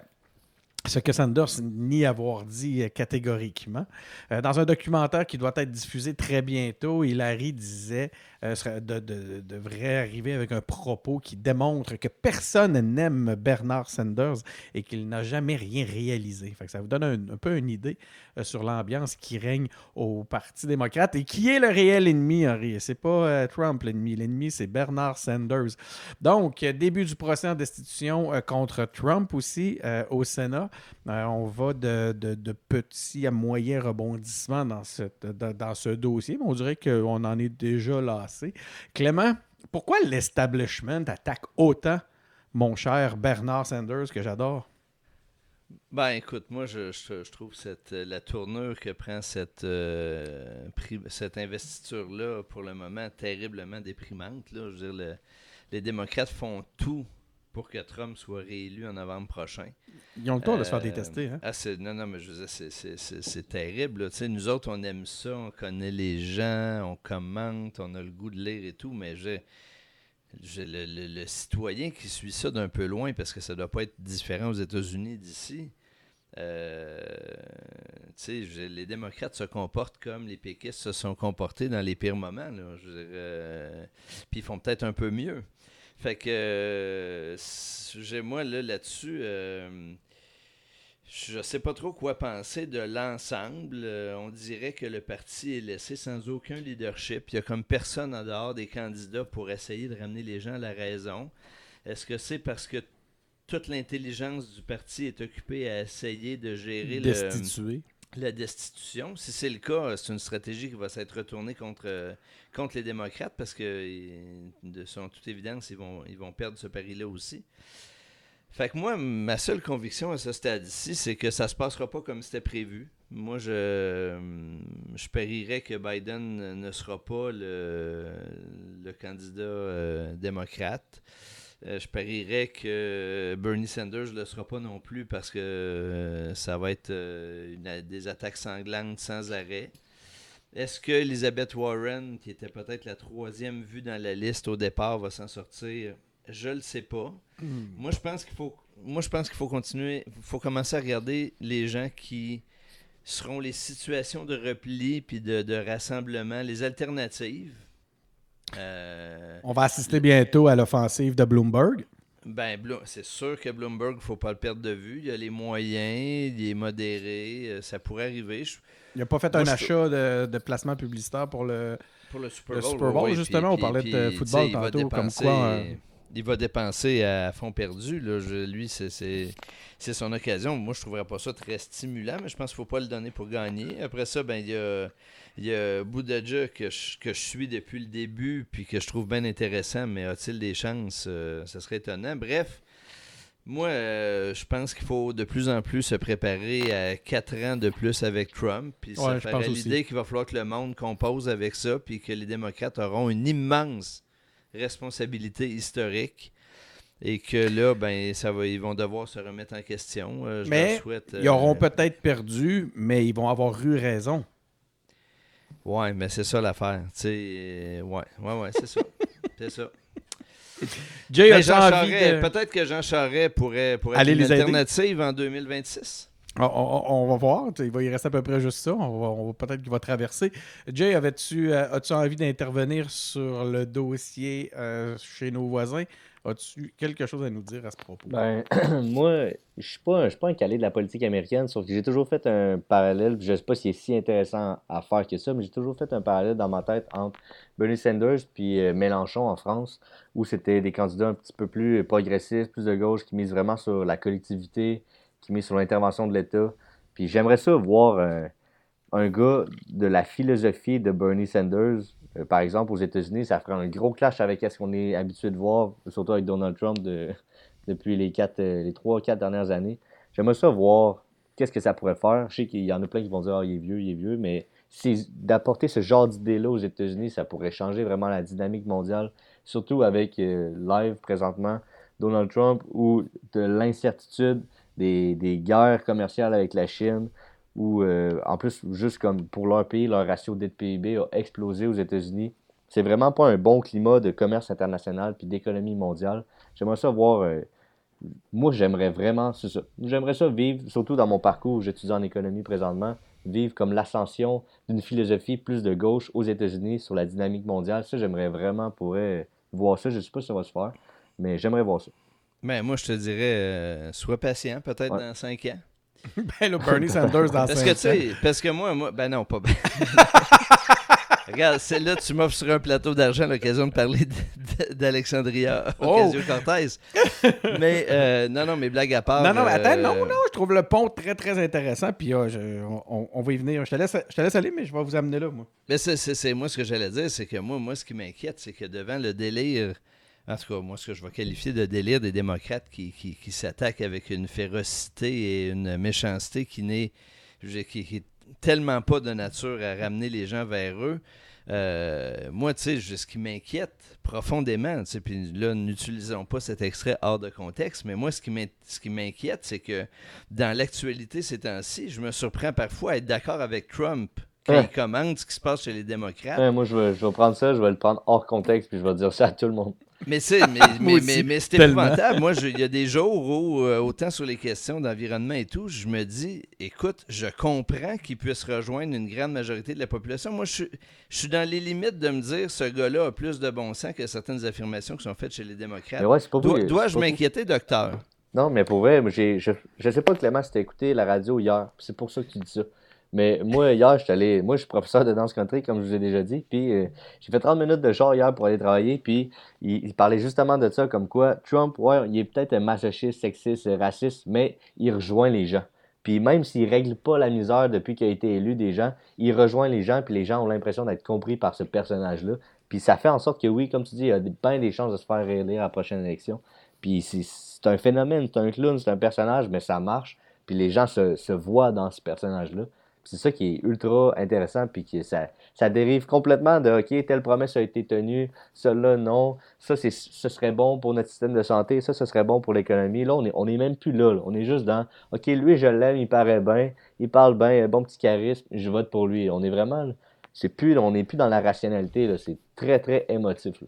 ce que Sanders nie avoir dit euh, catégoriquement. Euh, dans un documentaire qui doit être diffusé très bientôt, Hillary disait euh, de, de- devrait arriver avec un propos qui démontre que personne n'aime Bernard Sanders et qu'il n'a jamais rien réalisé. Ça vous donne un, peu une idée sur l'ambiance qui règne au Parti démocrate et qui est le réel ennemi, Henri. C'est pas Trump l'ennemi. L'ennemi, c'est Bernard Sanders. Donc, début du procès en destitution contre Trump aussi au Sénat. Euh, on va de, petits à moyens rebondissements dans, ce dossier, mais on dirait qu'on en est déjà lassé. Clément, pourquoi l'establishment attaque autant mon cher Bernard Sanders que j'adore? Ben écoute, moi je, trouve cette, la tournure que prend cette, euh, investiture-là pour le moment terriblement déprimante. Je veux dire, le- les démocrates font tout pour que Trump soit réélu en novembre prochain. Ils ont le temps de se faire Euh, détester. Hein? ah, c'est- non, non, mais je veux dire, c'est- c'est- c'est c'est terrible. là. Nous autres, on aime ça, on connaît les gens, on commente, on a le goût de lire et tout, mais j'ai le, le- le citoyen qui suit ça d'un peu loin, parce que ça doit pas être différent aux États-Unis d'ici. euh, les démocrates se comportent comme les péquistes se sont comportés dans les pires moments. là. Je euh, Puis ils font peut-être un peu mieux. Fait que euh, j'ai moi là là-dessus, euh, je sais pas trop quoi penser de l'ensemble. Euh, on dirait que le parti est laissé sans aucun leadership. Il y a comme personne en dehors des candidats pour essayer de ramener les gens à la raison. Est-ce que c'est parce que toute l'intelligence du parti est occupée à essayer de gérer le, Destitué. La destitution. Si c'est le cas, c'est une stratégie qui va s'être retournée contre, euh, contre les démocrates parce que, euh, de son toute évidence, ils vont, ils vont perdre ce pari-là aussi. Fait que moi, ma seule conviction à ce stade-ci, c'est que ça se passera pas comme c'était prévu. Moi, je, je parierais que Biden ne sera pas le, le candidat euh, démocrate. Euh, je parierais que Bernie Sanders ne le sera pas non plus parce que euh, ça va être euh, une- des attaques sanglantes sans arrêt. Est-ce que Elizabeth Warren, qui était peut-être la troisième vue dans la liste au départ, va s'en sortir? Je le sais pas. Moi, je pense qu'il faut, moi, je pense qu'il faut continuer. Il faut commencer à regarder les gens qui seront les situations de repli puis de, de rassemblement, les alternatives. Euh, On va assister bientôt à l'offensive de Bloomberg. ben, c'est sûr que Bloomberg, il faut pas le perdre de vue. Il y a les moyens, il est modéré, euh, ça pourrait arriver. Je- Il n'a pas fait Moi, un achat de, de placement publicitaire pour le. Pour le Super Le Bowl, Super Bowl, ouais, justement, on parlait de football tantôt, comme quoi, euh, Il va dépenser à fond perdu. Là. Je- lui, c'est- son occasion. Moi, je trouverais pas ça très stimulant, mais je pense qu'il faut pas le donner pour gagner. Après ça, ben il y a, il y a Boudaja que je, que je suis depuis le début, puis que je trouve bien intéressant, mais a-t-il des chances? Euh, Ça serait étonnant. Bref. Moi, euh, je pense qu'il faut de plus en plus se préparer à 4 ans de plus avec Trump. Puis ça l'idée qu'il va falloir que le monde compose avec ça, puis que les démocrates auront une immense responsabilité historique. Et que là, ben, ça va, ils vont devoir se remettre en question. Euh, je Mais leur souhaite. Ils auront euh, peut-être perdu, mais ils vont avoir eu raison. Ouais, mais c'est ça l'affaire. Tu sais, euh, ouais, ouais, ouais, c'est ça. c'est ça. Jay, peut-être que Jean Charest pourrait, pourrait Aller être une les aider. alternative en 2026. On, va voir. Il va y rester à peu près juste ça. On va, peut-être qu'il va traverser. Jay, euh, as-tu envie d'intervenir sur le dossier euh, chez nos voisins? As-tu quelque chose à nous dire à ce propos? Ben, moi, je suis pas, je suis pas un calé de la politique américaine, sauf que j'ai toujours fait un parallèle, je sais pas s'il est si intéressant à faire que ça, mais j'ai toujours fait un parallèle dans ma tête entre Bernie Sanders puis euh, Mélenchon en France, où c'était des candidats un petit peu plus progressistes, plus de gauche, qui misent vraiment sur la collectivité, qui misent sur l'intervention de l'État. Puis j'aimerais ça voir euh, un gars de la philosophie de Bernie Sanders, euh, par exemple, aux États-Unis, ça ferait un gros clash avec ce qu'on est habitué de voir, surtout avec Donald Trump de, depuis les quatre, euh, les trois, quatre dernières années. J'aimerais ça voir qu'est-ce que ça pourrait faire. Je sais qu'il y en a plein qui vont dire, ah, il est vieux, il est vieux, mais d'apporter ce genre d'idée-là aux États-Unis, ça pourrait changer vraiment la dynamique mondiale, surtout avec live présentement, Donald Trump, ou de l'incertitude des, guerres commerciales avec la Chine, où euh, en plus, juste comme pour leur pays, leur ratio dette PIB a explosé aux États-Unis. C'est vraiment pas un bon climat de commerce international puis d'économie mondiale. J'aimerais ça voir. euh, moi, j'aimerais vraiment, c'est ça. J'aimerais ça vivre, surtout dans mon parcours où j'étudie en économie présentement, vivre comme l'ascension d'une philosophie plus de gauche aux États-Unis sur la dynamique mondiale. Ça, j'aimerais vraiment pourrais voir ça. Je sais pas si ça va se faire, mais j'aimerais voir ça. Ben, moi, je te dirais, euh, sois patient, peut-être Ouais. dans 5 ans. Ben là, Bernie Sanders dans Parce cinq que, tu ans. sais, parce que moi, moi, ben non, pas ben. Regarde, celle-là, tu m'offres sur un plateau d'argent l'occasion de parler d'Alexandria Oh! Ocasio-Cortez. mais, euh, non, non, mais blague à part. Non, non, mais attends, euh, non, non, je trouve le pont très, très intéressant. Puis euh, je- on, on va y venir. Je te, laisse, je te laisse aller, mais je vais vous amener là, moi. Mais c'est moi ce que j'allais dire, c'est que moi, moi, ce qui m'inquiète, c'est que devant le délire, en tout cas, moi, ce que je vais qualifier de délire des démocrates qui, qui, qui s'attaquent avec une férocité et une méchanceté qui n'est qui, qui est tellement pas de nature à ramener les gens vers eux. euh, moi, tu sais, ce qui m'inquiète profondément, tu sais, puis là, n'utilisons pas cet extrait hors de contexte, mais moi, ce qui m'in- ce qui m'inquiète, c'est que dans l'actualité ces temps-ci, je me surprends parfois à être d'accord avec Trump quand Ouais. il commande ce qui se passe chez les démocrates. Ouais, moi, je vais, je vais prendre ça, je vais le prendre hors contexte, puis je vais dire ça à tout le monde. Mais c'est mais, mais, aussi, mais, mais c'est épouvantable. Moi, il y a des jours où, euh, autant sur les questions d'environnement et tout, je me dis, écoute, je comprends qu'il puisse rejoindre une grande majorité de la population. Moi, je, suis- je suis dans les limites de me dire, ce gars-là a plus de bon sens que certaines affirmations qui sont faites chez les démocrates. Mais ouais, c'est pas Dois- vous- Dois-je m'inquiéter, docteur? Non, mais pour vrai, moi, j'ai, je, je sais pas Clément si t'as écouté la radio hier, c'est pour ça que tu dis ça. Mais moi, hier, je suis allé, moi, je suis professeur de danse country, comme je vous ai déjà dit, puis euh, j'ai fait 30 minutes de char hier pour aller travailler, puis il, parlait justement de ça, comme quoi Trump, ouais, il est peut-être un masochiste, sexiste, raciste, mais il rejoint les gens. Puis même s'il règle pas la misère depuis qu'il a été élu des gens, il rejoint les gens, puis les gens ont l'impression d'être compris par ce personnage-là. Puis ça fait en sorte que oui, comme tu dis, il a bien des chances de se faire réélire à la prochaine élection. Puis c'est c'est un phénomène, c'est un clown, c'est un personnage, mais ça marche. Puis les gens se, se voient dans ce personnage-là. C'est ça qui est ultra intéressant, puis que ça, dérive complètement de OK, telle promesse a été tenue, celle-là non, ça c'est ce serait bon pour notre système de santé, ça ce serait bon pour l'économie. Là, on est, on est même plus là, On est juste dans OK, lui je l'aime, il paraît bien, il parle bien, bon petit charisme, je vote pour lui. On est vraiment c'est plus on n'est plus dans la rationalité, c'est très très émotif.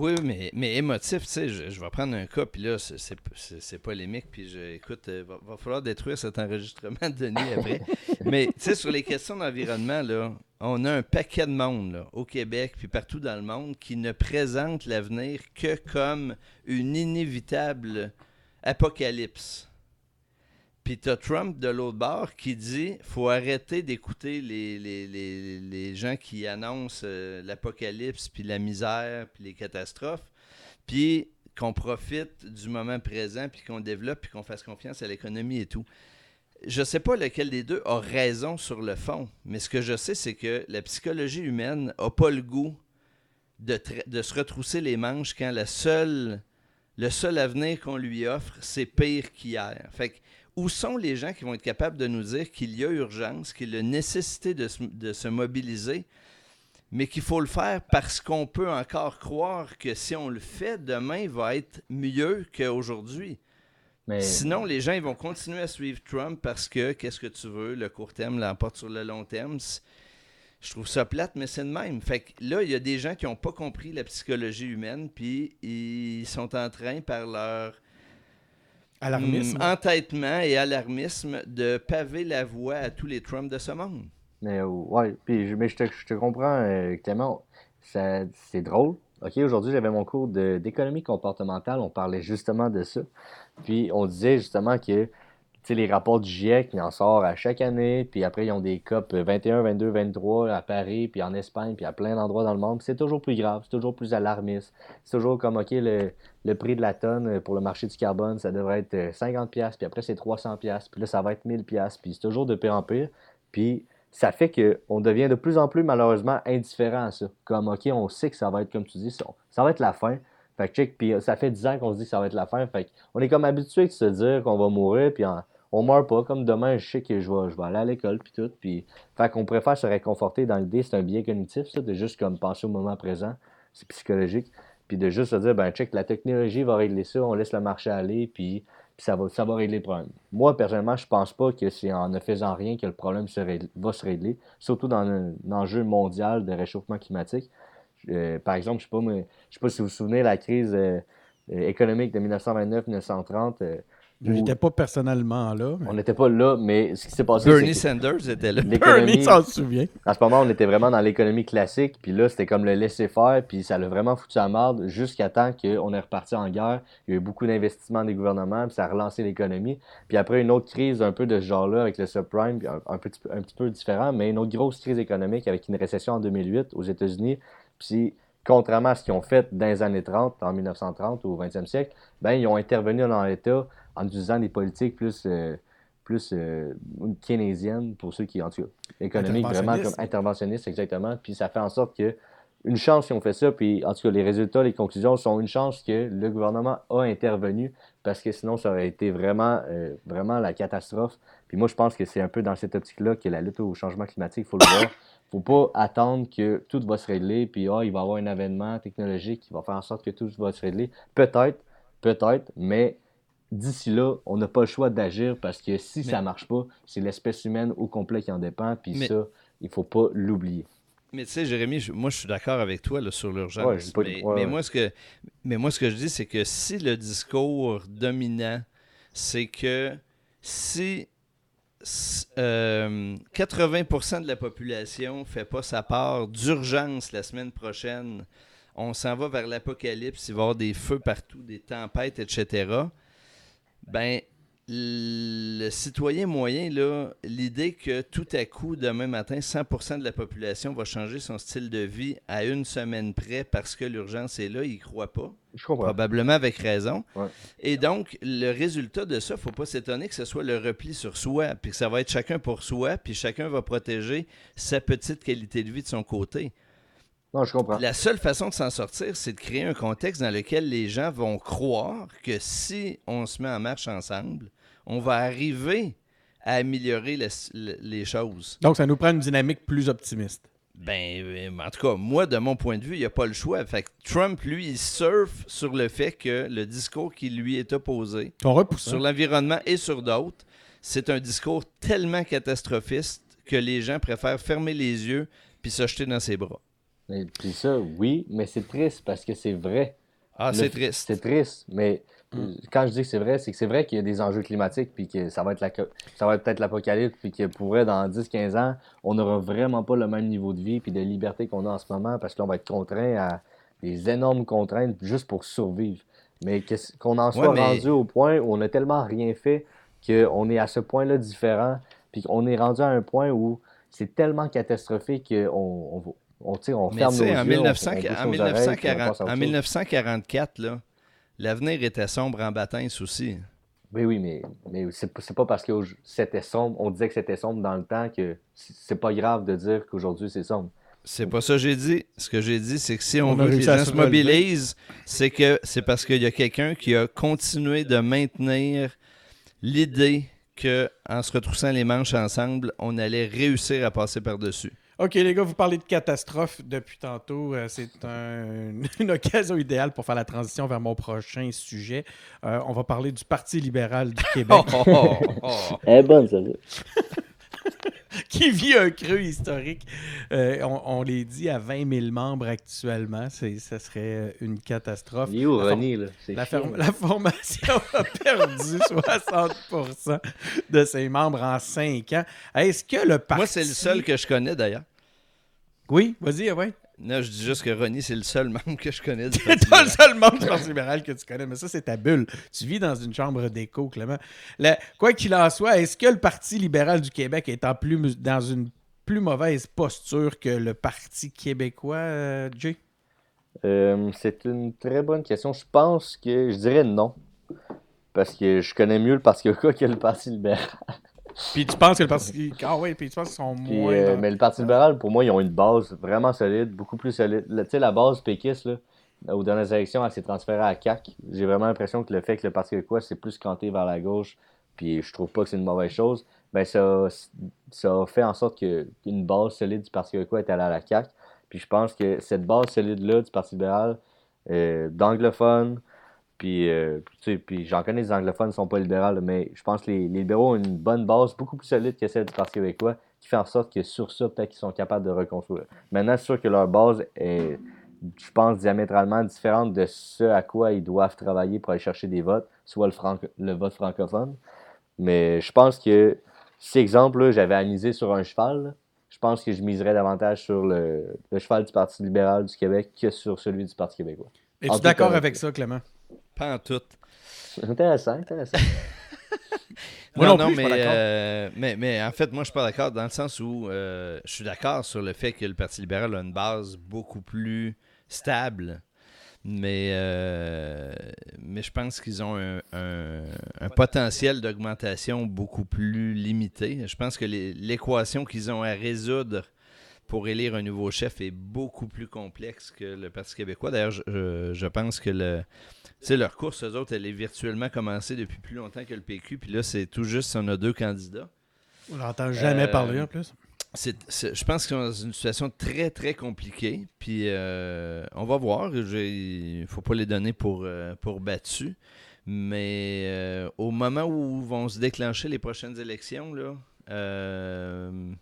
Oui, mais, mais émotif, tu sais, je, vais prendre un cas, puis là, c'est polémique, puis je, écoute, il euh, va, va, falloir détruire cet enregistrement de Denis après. mais, tu sais, sur les questions d'environnement, là, on a un paquet de monde, là, au Québec, puis partout dans le monde, qui ne présente l'avenir que comme une inévitable apocalypse. Puis t'as Trump de l'autre bord qui dit faut arrêter d'écouter les, gens qui annoncent euh, l'apocalypse, puis la misère, puis les catastrophes, puis qu'on profite du moment présent, puis qu'on développe, puis qu'on fasse confiance à l'économie et tout. Je sais pas lequel des deux a raison sur le fond, mais ce que je sais, c'est que la psychologie humaine n'a pas le goût de, de se retrousser les manches quand la seule, le seul avenir qu'on lui offre, c'est pire qu'hier. Fait que où sont les gens qui vont être capables de nous dire qu'il y a urgence, qu'il y a nécessité de se, mobiliser, mais qu'il faut le faire parce qu'on peut encore croire que si on le fait, demain va être mieux qu'aujourd'hui. Sinon, les gens ils vont continuer à suivre Trump parce que, qu'est-ce que tu veux, le court terme l'emporte sur le long terme. Je trouve ça plate, mais c'est de même. Fait que là, il y a des gens qui n'ont pas compris la psychologie humaine, puis ils sont en train, par leur Alarmisme. Mm, entêtement et alarmisme de paver la voie à tous les Trump de ce monde. Mais euh, ouais, puis mais je te, je te comprends euh, tellement. C'est drôle. OK, aujourd'hui, j'avais mon cours d'économie comportementale. On parlait justement de ça. Puis on disait justement que les rapports du GIEC, ils en sortent à chaque année, puis après, ils ont des COP 21, 22, 23 à Paris, puis en Espagne, puis à plein d'endroits dans le monde. C'est toujours plus grave, c'est toujours plus alarmiste. C'est toujours comme, OK, le, le, prix de la tonne pour le marché du carbone, ça devrait être 50$, euh, puis après, c'est 300$, puis là, ça va être 1000$, puis c'est toujours de pire en pire. Puis ça fait qu'on devient de plus en plus, malheureusement, indifférent à ça. Comme, OK, on sait que ça va être, comme tu dis, ça va être la fin. Fait check, puis ça fait 10 ans qu'on se dit que ça va être la fin. Fait on est comme habitué de se dire qu'on va mourir, puis on meurt pas. Comme demain, je sais que je vais, je vais aller à l'école, puis tout. Puis, fait qu'on préfère se réconforter dans l'idée, c'est un biais cognitif, ça, de juste comme penser au moment présent. C'est psychologique. Puis de juste se dire, ben, check, la technologie va régler ça, on laisse le marché aller, puis, ça, va, ça va régler le problème. Moi, personnellement, je pense pas que c'est en ne faisant rien que le problème va se régler, surtout dans un, enjeu mondial de réchauffement climatique. Euh, par exemple, je ne sais, sais, pas si vous vous souvenez de la crise euh, euh, économique de 1929-1930. Je n'étais pas personnellement là. On n'était pas là, mais ce qui s'est passé. Bernie Sanders était là. Bernie s'en souvient. À ce moment, on était vraiment dans l'économie classique, puis là, c'était comme le laisser-faire, puis ça l'a vraiment foutu à marde jusqu'à temps qu'on est reparti en guerre. Il y a eu beaucoup d'investissements des gouvernements, puis ça a relancé l'économie. Puis après, une autre crise un peu de ce genre-là avec le subprime, un, un, petit, un petit peu différent, mais une autre grosse crise économique avec une récession en 2008 aux États-Unis. Puis contrairement à ce qu'ils ont fait dans les années 30, en 1930 ou au 20e siècle, ben, ils ont intervenu dans l'État en utilisant des politiques plus, euh, plus euh, keynésiennes, pour ceux qui, en tout cas, économiques, vraiment comme interventionnistes, exactement. Puis ça fait en sorte que une chance qu'ils ont fait ça, puis en tout cas, les résultats, les conclusions sont une chance que le gouvernement a intervenu, parce que sinon, ça aurait été vraiment, euh, vraiment la catastrophe. Puis moi, je pense que c'est un peu dans cette optique-là que la lutte au changement climatique, il faut le voir. faut pas attendre que tout va se régler, puis ah, il va y avoir un événement technologique qui va faire en sorte que tout va se régler. Peut-être, peut-être, mais d'ici là, on n'a pas le choix d'agir parce que si ça marche pas, c'est l'espèce humaine au complet qui en dépend, puis ça, il faut pas l'oublier. Mais tu sais, Jérémy, moi je suis d'accord avec toi là, sur l'urgence. mais, moi, ce que, mais moi, ce que je dis, c'est que si le discours dominant, c'est que si 80% euh, de la population fait pas sa part d'urgence la semaine prochaine, on s'en va vers l'apocalypse, il va y avoir des feux partout, des tempêtes, etc ben, le citoyen moyen, l'idée que tout à coup, demain matin, 100% de la population va changer son style de vie à une semaine près parce que l'urgence est là, il ne croit pas. Je comprends. Probablement avec raison. Et donc, le résultat de ça, il ne faut pas s'étonner que ce soit le repli sur soi, puis que ça va être chacun pour soi, puis chacun va protéger sa petite qualité de vie de son côté. Non, je comprends. La seule façon de s'en sortir, c'est de créer un contexte dans lequel les gens vont croire que si on se met en marche ensemble, on va arriver à améliorer les, les choses. Donc, ça nous prend une dynamique plus optimiste. Ben, euh, en tout cas, moi, de mon point de vue, il n'y a pas le choix. Fait que Trump, lui, il surfe sur le fait que le discours qui lui est opposé, On repousse. sur l'environnement et sur d'autres, c'est un discours tellement catastrophiste que les gens préfèrent fermer les yeux puis se jeter dans ses bras. Mais, puis ça, oui, mais c'est triste parce que c'est vrai. Ah, c'est triste. C'est triste, mais Mm. euh, quand je dis que c'est vrai, c'est que c'est vrai qu'il y a des enjeux climatiques, puis que ça va être la, ça va être peut-être l'apocalypse, puis que pour vrai, dans 10-15 ans, on n'aura vraiment pas le même niveau de vie puis de liberté qu'on a en ce moment, parce que là, on va être contraint à des énormes contraintes juste pour survivre. Mais qu'on en soit Ouais, mais- rendu au point où on a tellement rien fait qu'on est à ce point-là différent, puis qu'on est rendu à un point où c'est tellement catastrophique qu'on on, on, ferme nos yeux, en, on- 1900 on bouche en nos oreilles, puis on 1940 passe à autre en chose. 1944, là, l'avenir était sombre en bâtisse aussi. Oui, oui, mais, mais c'est pas- parce que c'était sombre, on disait que c'était sombre dans le temps que c'est pas grave de dire qu'aujourd'hui c'est sombre. C'est pas ça que j'ai dit. Ce que j'ai dit, c'est que si on, veut que les gens se mobilisent, c'est que c'est parce qu'il y a quelqu'un qui a continué de maintenir l'idée que en se retroussant les manches ensemble, on allait réussir à passer par-dessus. OK, les gars, vous parlez de catastrophe depuis tantôt. Euh, c'est un- une occasion idéale pour faire la transition vers mon prochain sujet. Euh, on va parler du Parti libéral du Québec Oh, oh, oh, oh. Elle est bonne, celle-là. qui vit un creux historique. Euh, on, on les dit à 20 000 membres actuellement. Ça serait une catastrophe. Il est où, La for- là? la formation a perdu 60% de ses membres en 5 ans. Est-ce que le parti... Moi, c'est le seul que je connais d'ailleurs. Oui, vas-y, ouais. Non, je dis juste que Ronnie, c'est le seul membre que je connais. C'est le seul membre du Parti libéral que tu connais, mais ça, c'est ta bulle. Tu vis dans une chambre d'écho, Clément. Le- quoi qu'il en soit, est-ce que le Parti libéral du Québec est en plus, dans une plus mauvaise posture que le Parti québécois, euh, Jay? Euh, c'est une très bonne question. Je pense que je dirais non. Parce que je connais mieux le Parti québécois que le Parti libéral. Puis tu penses que le Parti... Ah oui, puis tu penses qu'ils sont Puis, moins... euh, dans- mais le Parti libéral, pour moi, ils ont une base vraiment solide, beaucoup plus solide. Tu sais, la base péquiste, là, aux dernières élections, elle s'est transférée à CAC. J'ai vraiment l'impression que le fait que le Parti québécois s'est plus canté vers la gauche, puis je trouve pas que c'est une mauvaise chose, ben ça, ça a fait en sorte que qu'une base solide du Parti québécois est allée à la CAC. Puis je pense que cette base solide-là du Parti libéral, euh, d'anglophones, puis, euh, tu sais, puis j'en connais des anglophones qui sont pas libéraux, mais je pense que les, les libéraux ont une bonne base, beaucoup plus solide que celle du Parti québécois, qui fait en sorte que sur ça, peut-être qu'ils sont capables de reconstruire. Maintenant, c'est sûr que leur base est, je pense, diamétralement différente de ce à quoi ils doivent travailler pour aller chercher des votes, soit le, franco- le vote francophone. Mais je pense que, si exemple, là, j'avais à miser sur un cheval, là, je pense que je miserais davantage sur le, le cheval du Parti libéral du Québec que sur celui du Parti québécois. Es-tu d'accord avec ça, Clément? Pas en tout. Intéressant, intéressant. Moi non, non non, plus, je suis mais, euh, mais, mais en fait, moi, je suis pas d'accord dans le sens où euh, je suis d'accord sur le fait que le Parti libéral a une base beaucoup plus stable. Mais, euh, mais je pense qu'ils ont un, un- un potentiel d'augmentation beaucoup plus limité. Je pense que l'équation qu'ils ont à résoudre pour élire un nouveau chef est beaucoup plus complexe que le Parti québécois. D'ailleurs, je, je- je pense que le, leur course, eux autres, elle est virtuellement commencée depuis plus longtemps que le PQ. Puis là, c'est tout juste, on a deux candidats. On n'entend jamais Euh, parler en plus. Je pense qu'ils sont dans une situation très, très compliquée. Puis euh, on va voir. Il ne faut pas les donner pour, euh, pour battus. Mais euh, au moment où vont se déclencher les prochaines élections, là, euh,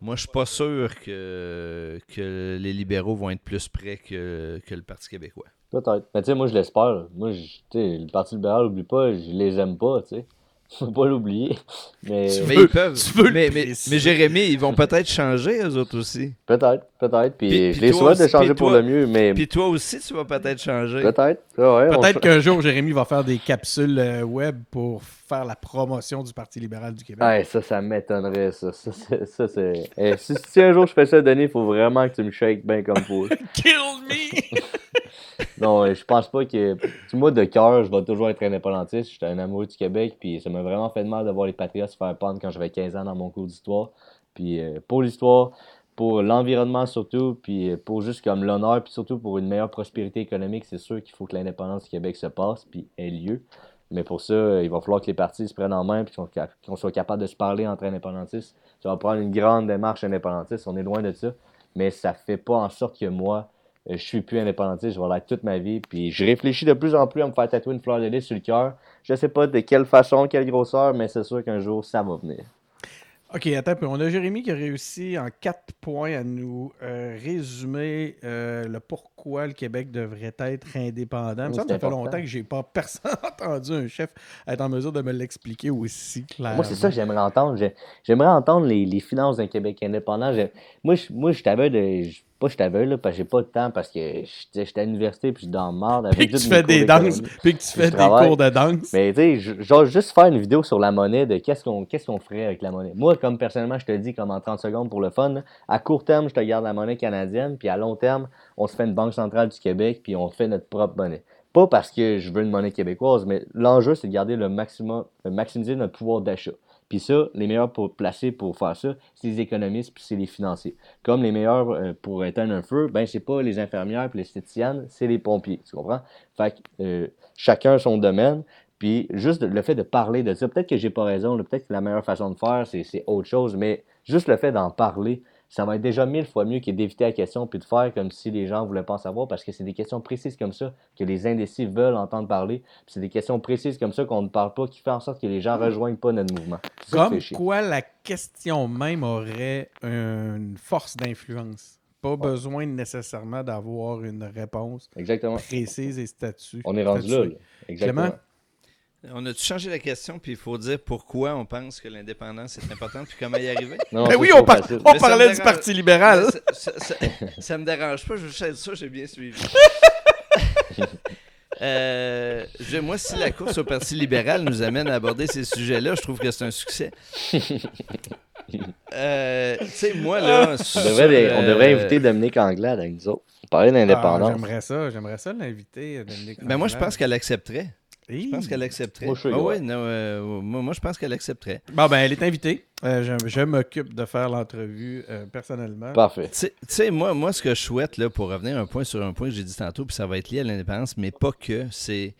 moi, je suis pas sûr que, que les libéraux vont être plus près que, que le Parti québécois. Peut-être. Mais tu sais, moi, je l'espère. Moi, je- tu sais, le Parti libéral, oublie pas, je les aime pas, tu sais. Faut pas l'oublier. Mais Tu Mais veux- ils peuvent. tu veux le mais, mais, mais Jérémy, ils vont peut-être changer, eux autres aussi. peut-être, peut-être. Puis, Puis- je les souhaite de changer pour toi- le mieux, mais Puis toi aussi, tu vas peut-être changer. peut-être. Ah ouais, Peut-être qu'un jour, Jérémy va faire des capsules euh, web pour faire la promotion du Parti libéral du Québec. Ouais, ça, ça m'étonnerait, ça. Ça, ça, c'est- Eh, si, si un jour je fais ça, Denis, il faut vraiment que tu me shakes bien comme faut. Kill me! non, je pense pas que. Moi, de cœur, je vais toujours être indépendantiste. J'étais un amoureux du Québec, puis ça m'a vraiment fait de mal de voir les Patriotes se faire pendre quand j'avais 15 ans dans mon cours d'histoire. Puis euh, pour l'histoire, pour l'environnement surtout, puis euh, pour juste comme l'honneur, puis surtout pour une meilleure prospérité économique, c'est sûr qu'il faut que l'indépendance du Québec se passe, puis ait lieu. Mais pour ça, il va falloir que les partis se prennent en main et qu'on soit capable de se parler entre indépendantistes. Ça va prendre une grande démarche indépendantiste. On est loin de ça. Mais ça fait pas en sorte que moi, je suis plus indépendantiste, je vais l'être toute ma vie. Puis je réfléchis de plus en plus à me faire tatouer une fleur de lys sur le cœur. Je sais pas de quelle façon, quelle grosseur, mais c'est sûr qu'un jour, ça va venir. OK, attends un peu. On a Jérémy qui a réussi en quatre points à nous euh, résumer euh, le pourquoi le Québec devrait être indépendant. Oui, ça, fait longtemps que j'ai pas personne entendu un chef être en mesure de me l'expliquer aussi clairement. Moi, c'est ça que j'aimerais entendre. J'ai- J'aimerais entendre les, les finances d'un Québec indépendant. Moi, je, moi, je t'avais de. Pas je t'avais là, parce que j'ai pas de temps, parce que j'étais à l'université puis je suis dans le marde. avec Puis que tu fais des danses, puis que tu fais des cours de danse. Mais tu sais, genre juste faire une vidéo sur la monnaie de qu'est-ce qu'on qu'est-ce qu'on ferait avec la monnaie. Moi, comme personnellement, je te dis comme en 30 secondes pour le fun, là, à court terme, je te garde la monnaie canadienne, puis à long terme, on se fait une banque centrale du Québec, puis on fait notre propre monnaie. Pas parce que je veux une monnaie québécoise, mais l'enjeu, c'est de garder le maximum, de maximiser notre pouvoir d'achat. Puis ça, les meilleurs pour placer pour faire ça, c'est les économistes puis c'est les financiers. Comme les meilleurs euh, pour éteindre un feu, ben c'est pas les infirmières puis les esthéticiennes, c'est les pompiers, tu comprends? Fait que euh, chacun son domaine, puis juste le fait de parler de ça, peut-être que j'ai pas raison, peut-être que la meilleure façon de faire, c'est autre chose, mais juste le fait d'en parler, ça va être déjà mille fois mieux que d'éviter la question puis de faire comme si les gens voulaient pas en savoir parce que c'est des questions précises comme ça que les indécis veulent entendre parler. C'est des questions précises comme ça qu'on ne parle pas qui fait en sorte que les gens rejoignent pas notre mouvement. Comme quoi la question même aurait une force d'influence. Pas besoin nécessairement d'avoir une réponse Exactement. précise et statue. On est rendu là. Exactement. Clément? On a-tu changé la question, puis il faut dire pourquoi on pense que l'indépendance est importante, puis comment y arriver? Non, Ben c'est oui, on, par- facile. on Mais ça parlait du. Parti libéral. Mais Ça, ça, ça- ça me dérange pas, je être sûr, j'ai bien suivi. Euh, je- moi, si la course au Parti libéral nous amène à aborder ces sujets-là, je trouve que c'est un succès. Euh, tu sais, moi, là. On sur, devrait, les- on devrait euh, inviter Dominique Anglade avec nous autres. Parler Ah, d'indépendance. j'aimerais ça, j'aimerais ça l'inviter. euh, Dominique Ben, moi, je Anglade. pense qu'elle accepterait. Je pense qu'elle accepterait. Moi, je Ah ouais, non, euh, moi, moi, je pense qu'elle accepterait. Bon, ben, elle est invitée. Euh, je je m'occupe de faire l'entrevue euh, personnellement. Parfait. Tu sais- tu sais, moi, moi, ce que je souhaite, là, pour revenir un point sur un point que j'ai dit tantôt, puis ça va être lié à l'indépendance, mais pas que, c'est...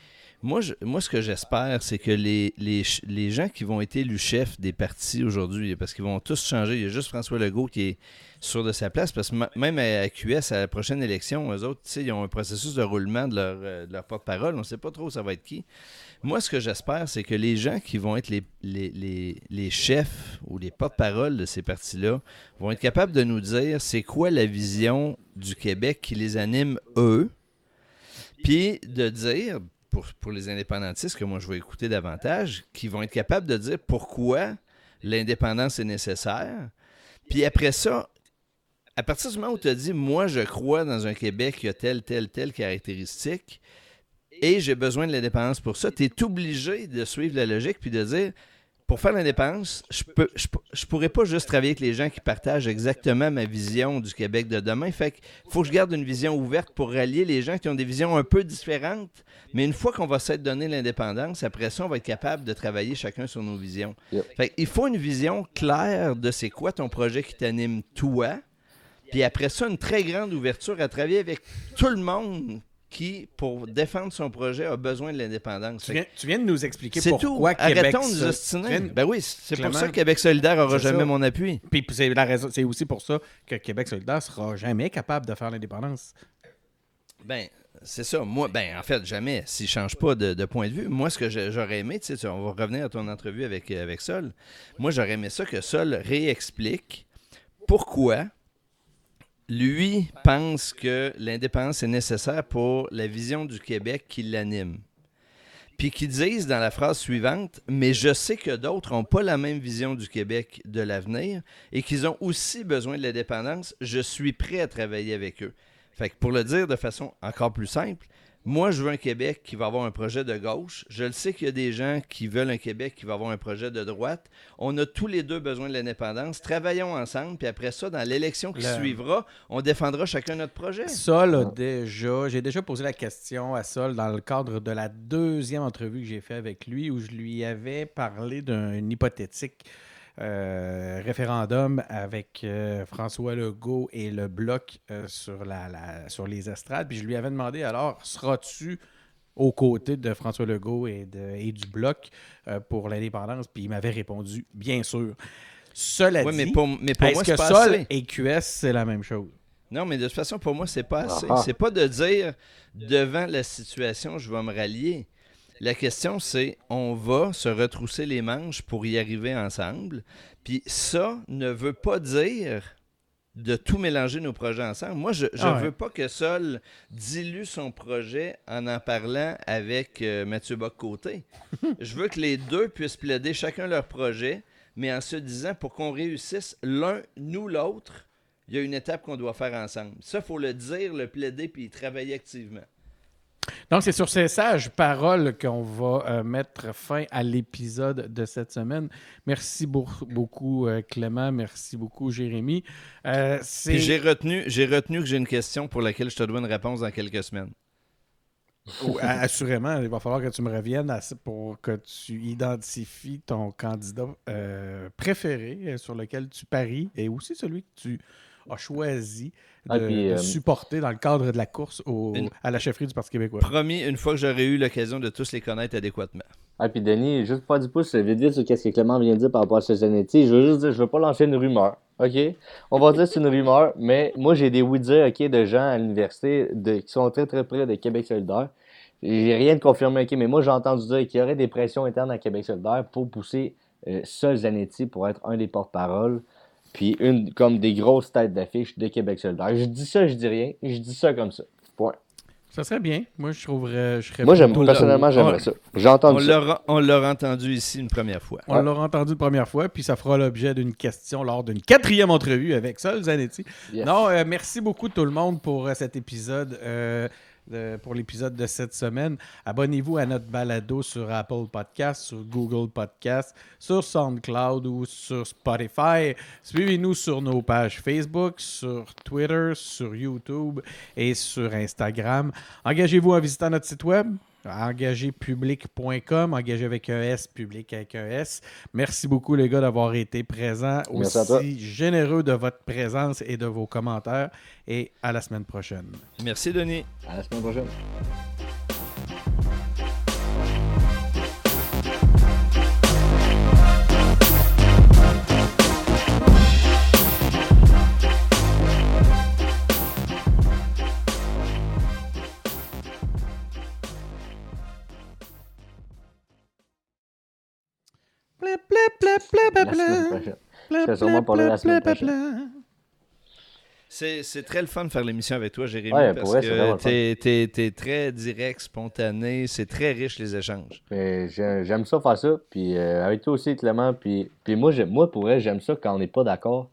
Moi, ce que j'espère, c'est que les, gens qui vont être élus chefs des partis aujourd'hui, parce qu'ils vont tous changer, il y a juste François Legault qui est sûr de sa place, parce que même à, QS, à la prochaine élection, eux autres, ils ont un processus de roulement de leur, euh, porte-parole, on ne sait pas trop ça va être qui. Moi, ce que j'espère, c'est que les gens qui vont être les, les chefs ou les porte-parole de ces partis-là vont être capables de nous dire c'est quoi la vision du Québec qui les anime eux, puis de dire, pour, les indépendantistes que moi je vais écouter davantage, qui vont être capables de dire pourquoi l'indépendance est nécessaire, puis après ça, à partir du moment où tu as dit moi je crois dans un Québec qui a telle, telle, telle caractéristique, et j'ai besoin de l'indépendance pour ça, tu es obligé de suivre la logique puis de dire pour faire l'indépendance, je peux je, pourrais pas juste travailler avec les gens qui partagent exactement ma vision du Québec de demain. Fait que faut que je garde une vision ouverte pour rallier les gens qui ont des visions un peu différentes. Mais une fois qu'on va s'être donné l'indépendance, après ça, on va être capable de travailler chacun sur nos visions. Yep. Fait il faut une vision claire de c'est quoi ton projet qui t'anime toi. Puis après ça, une très grande ouverture à travailler avec tout le monde qui, pour défendre son projet, a besoin de l'indépendance. Tu viens, tu viens de nous expliquer c'est tout. pourquoi Québec... Arrêtons de nous de- Ben oui, c'est pour ça que Québec solidaire n'aura jamais ça. mon appui. Puis c'est la raison, c'est aussi pour ça que Québec solidaire sera jamais capable de faire l'indépendance. Ben, c'est ça. Moi, ben, en fait, jamais. S'il ne change pas de, de point de vue, moi, ce que j'aurais aimé, tu sais, on va revenir à ton entrevue avec, avec Sol. Moi, j'aurais aimé ça que Sol réexplique pourquoi lui pense que l'indépendance est nécessaire pour la vision du Québec qui l'anime. Puis qu'ils disent dans la phrase suivante, mais je sais que d'autres n'ont pas la même vision du Québec de l'avenir et qu'ils ont aussi besoin de l'indépendance, je suis prêt à travailler avec eux. Fait que pour le dire de façon encore plus simple, moi, je veux un Québec qui va avoir un projet de gauche. Je le sais qu'il y a des gens qui veulent un Québec qui va avoir un projet de droite. On a tous les deux besoin de l'indépendance. Travaillons ensemble, puis après ça, dans l'élection qui Le- suivra, on défendra chacun notre projet. Sol a déjà, j'ai déjà posé la question à Sol dans le cadre de la deuxième entrevue que j'ai fait avec lui où je lui avais parlé d'un hypothétique référendum avec euh, François Legault et le bloc euh, sur, la, la- sur les estrades. Puis je lui avais demandé alors, seras-tu aux côtés de François Legault et, de, et du Bloc euh, pour l'indépendance, puis il m'avait répondu, bien sûr. Cela Ouais, dit, mais pour, mais pour est-ce moi, que pas Sol assez. et QS, c'est la même chose? Non, mais de toute façon, pour moi, c'est pas assez. Ah. C'est pas de dire devant la situation, je vais me rallier. La question, c'est on va se retrousser les manches pour y arriver ensemble. Puis ça ne veut pas dire de tout mélanger nos projets ensemble. Moi, je ne Ah ouais. veux pas que Sol dilue son projet en en parlant avec euh, Mathieu Bock-Côté. je veux que les deux puissent plaider chacun leur projet, mais en se disant, pour qu'on réussisse l'un, nous l'autre, il y a une étape qu'on doit faire ensemble. Ça, il faut le dire, le plaider, puis travailler activement. Donc, c'est sur ces sages paroles qu'on va euh, mettre fin à l'épisode de cette semaine. Merci beau- beaucoup, euh, Clément. Merci beaucoup, Jérémy. Euh, j'ai retenu, j'ai retenu que j'ai une question pour laquelle je te dois une réponse dans quelques semaines. Oh, assurément, il va falloir que tu me reviennes à- pour que tu identifies ton candidat euh, préféré sur lequel tu paries et aussi celui que tu as choisi de, Ah, puis, de euh, supporter dans le cadre de la course au- Une- à la chefferie du Parti québécois. Promis, une fois que j'aurai eu l'occasion de tous les connaître adéquatement. Ah, puis Denis, juste pour faire du pouce, vite vite sur ce que Clément vient de dire par rapport à ce Zanetti, je veux juste dire, je veux pas lancer une rumeur, OK? On va dire que c'est une rumeur, mais moi, j'ai des oui-dire, OK, de gens à l'université qui sont très, très près de Québec solidaire. J'ai rien de confirmé, OK, mais moi, j'ai entendu dire qu'il y aurait des pressions internes à Québec solidaire pour pousser euh, Zanetti pour être un des porte-paroles, puis une comme des grosses têtes d'affiche de Québec solidaire. Je dis ça, je dis rien, je dis ça comme ça. Point. Ça serait bien. Moi, je trouverais. Je serais Moi, j'aime, personnellement, j'aimerais on- ça. J'ai On entendu on l'aura entendu ici une première fois. On l'aura entendu une première fois, puis ça fera l'objet d'une question lors d'une quatrième entrevue avec Sol Zanetti. Yes. Non, euh, merci beaucoup tout le monde pour euh, cet épisode, euh, pour l'épisode de cette semaine. Abonnez-vous à notre balado sur Apple Podcast, sur Google Podcast, sur SoundCloud ou sur Spotify. Suivez-nous sur nos pages Facebook, sur Twitter, sur YouTube et sur Instagram. Engagez-vous en visitant notre site web? engagépublic.com, engagé avec un S, public avec un S. Merci beaucoup les gars d'avoir été présents, Merci à toi. aussi généreux de votre présence et de vos commentaires et à la semaine prochaine. Merci, Denis. À la semaine prochaine. C'est, c'est très le fun de faire l'émission avec toi, Jérémy, Ouais, parce pour vrai, que t'es, t'es- t'es très direct, spontané, c'est très riche les échanges. J'ai- j'aime ça faire ça. Puis euh, avec toi aussi, Clément. Puis, puis moi, j'aime- moi, pour vrai, j'aime ça quand on n'est pas d'accord.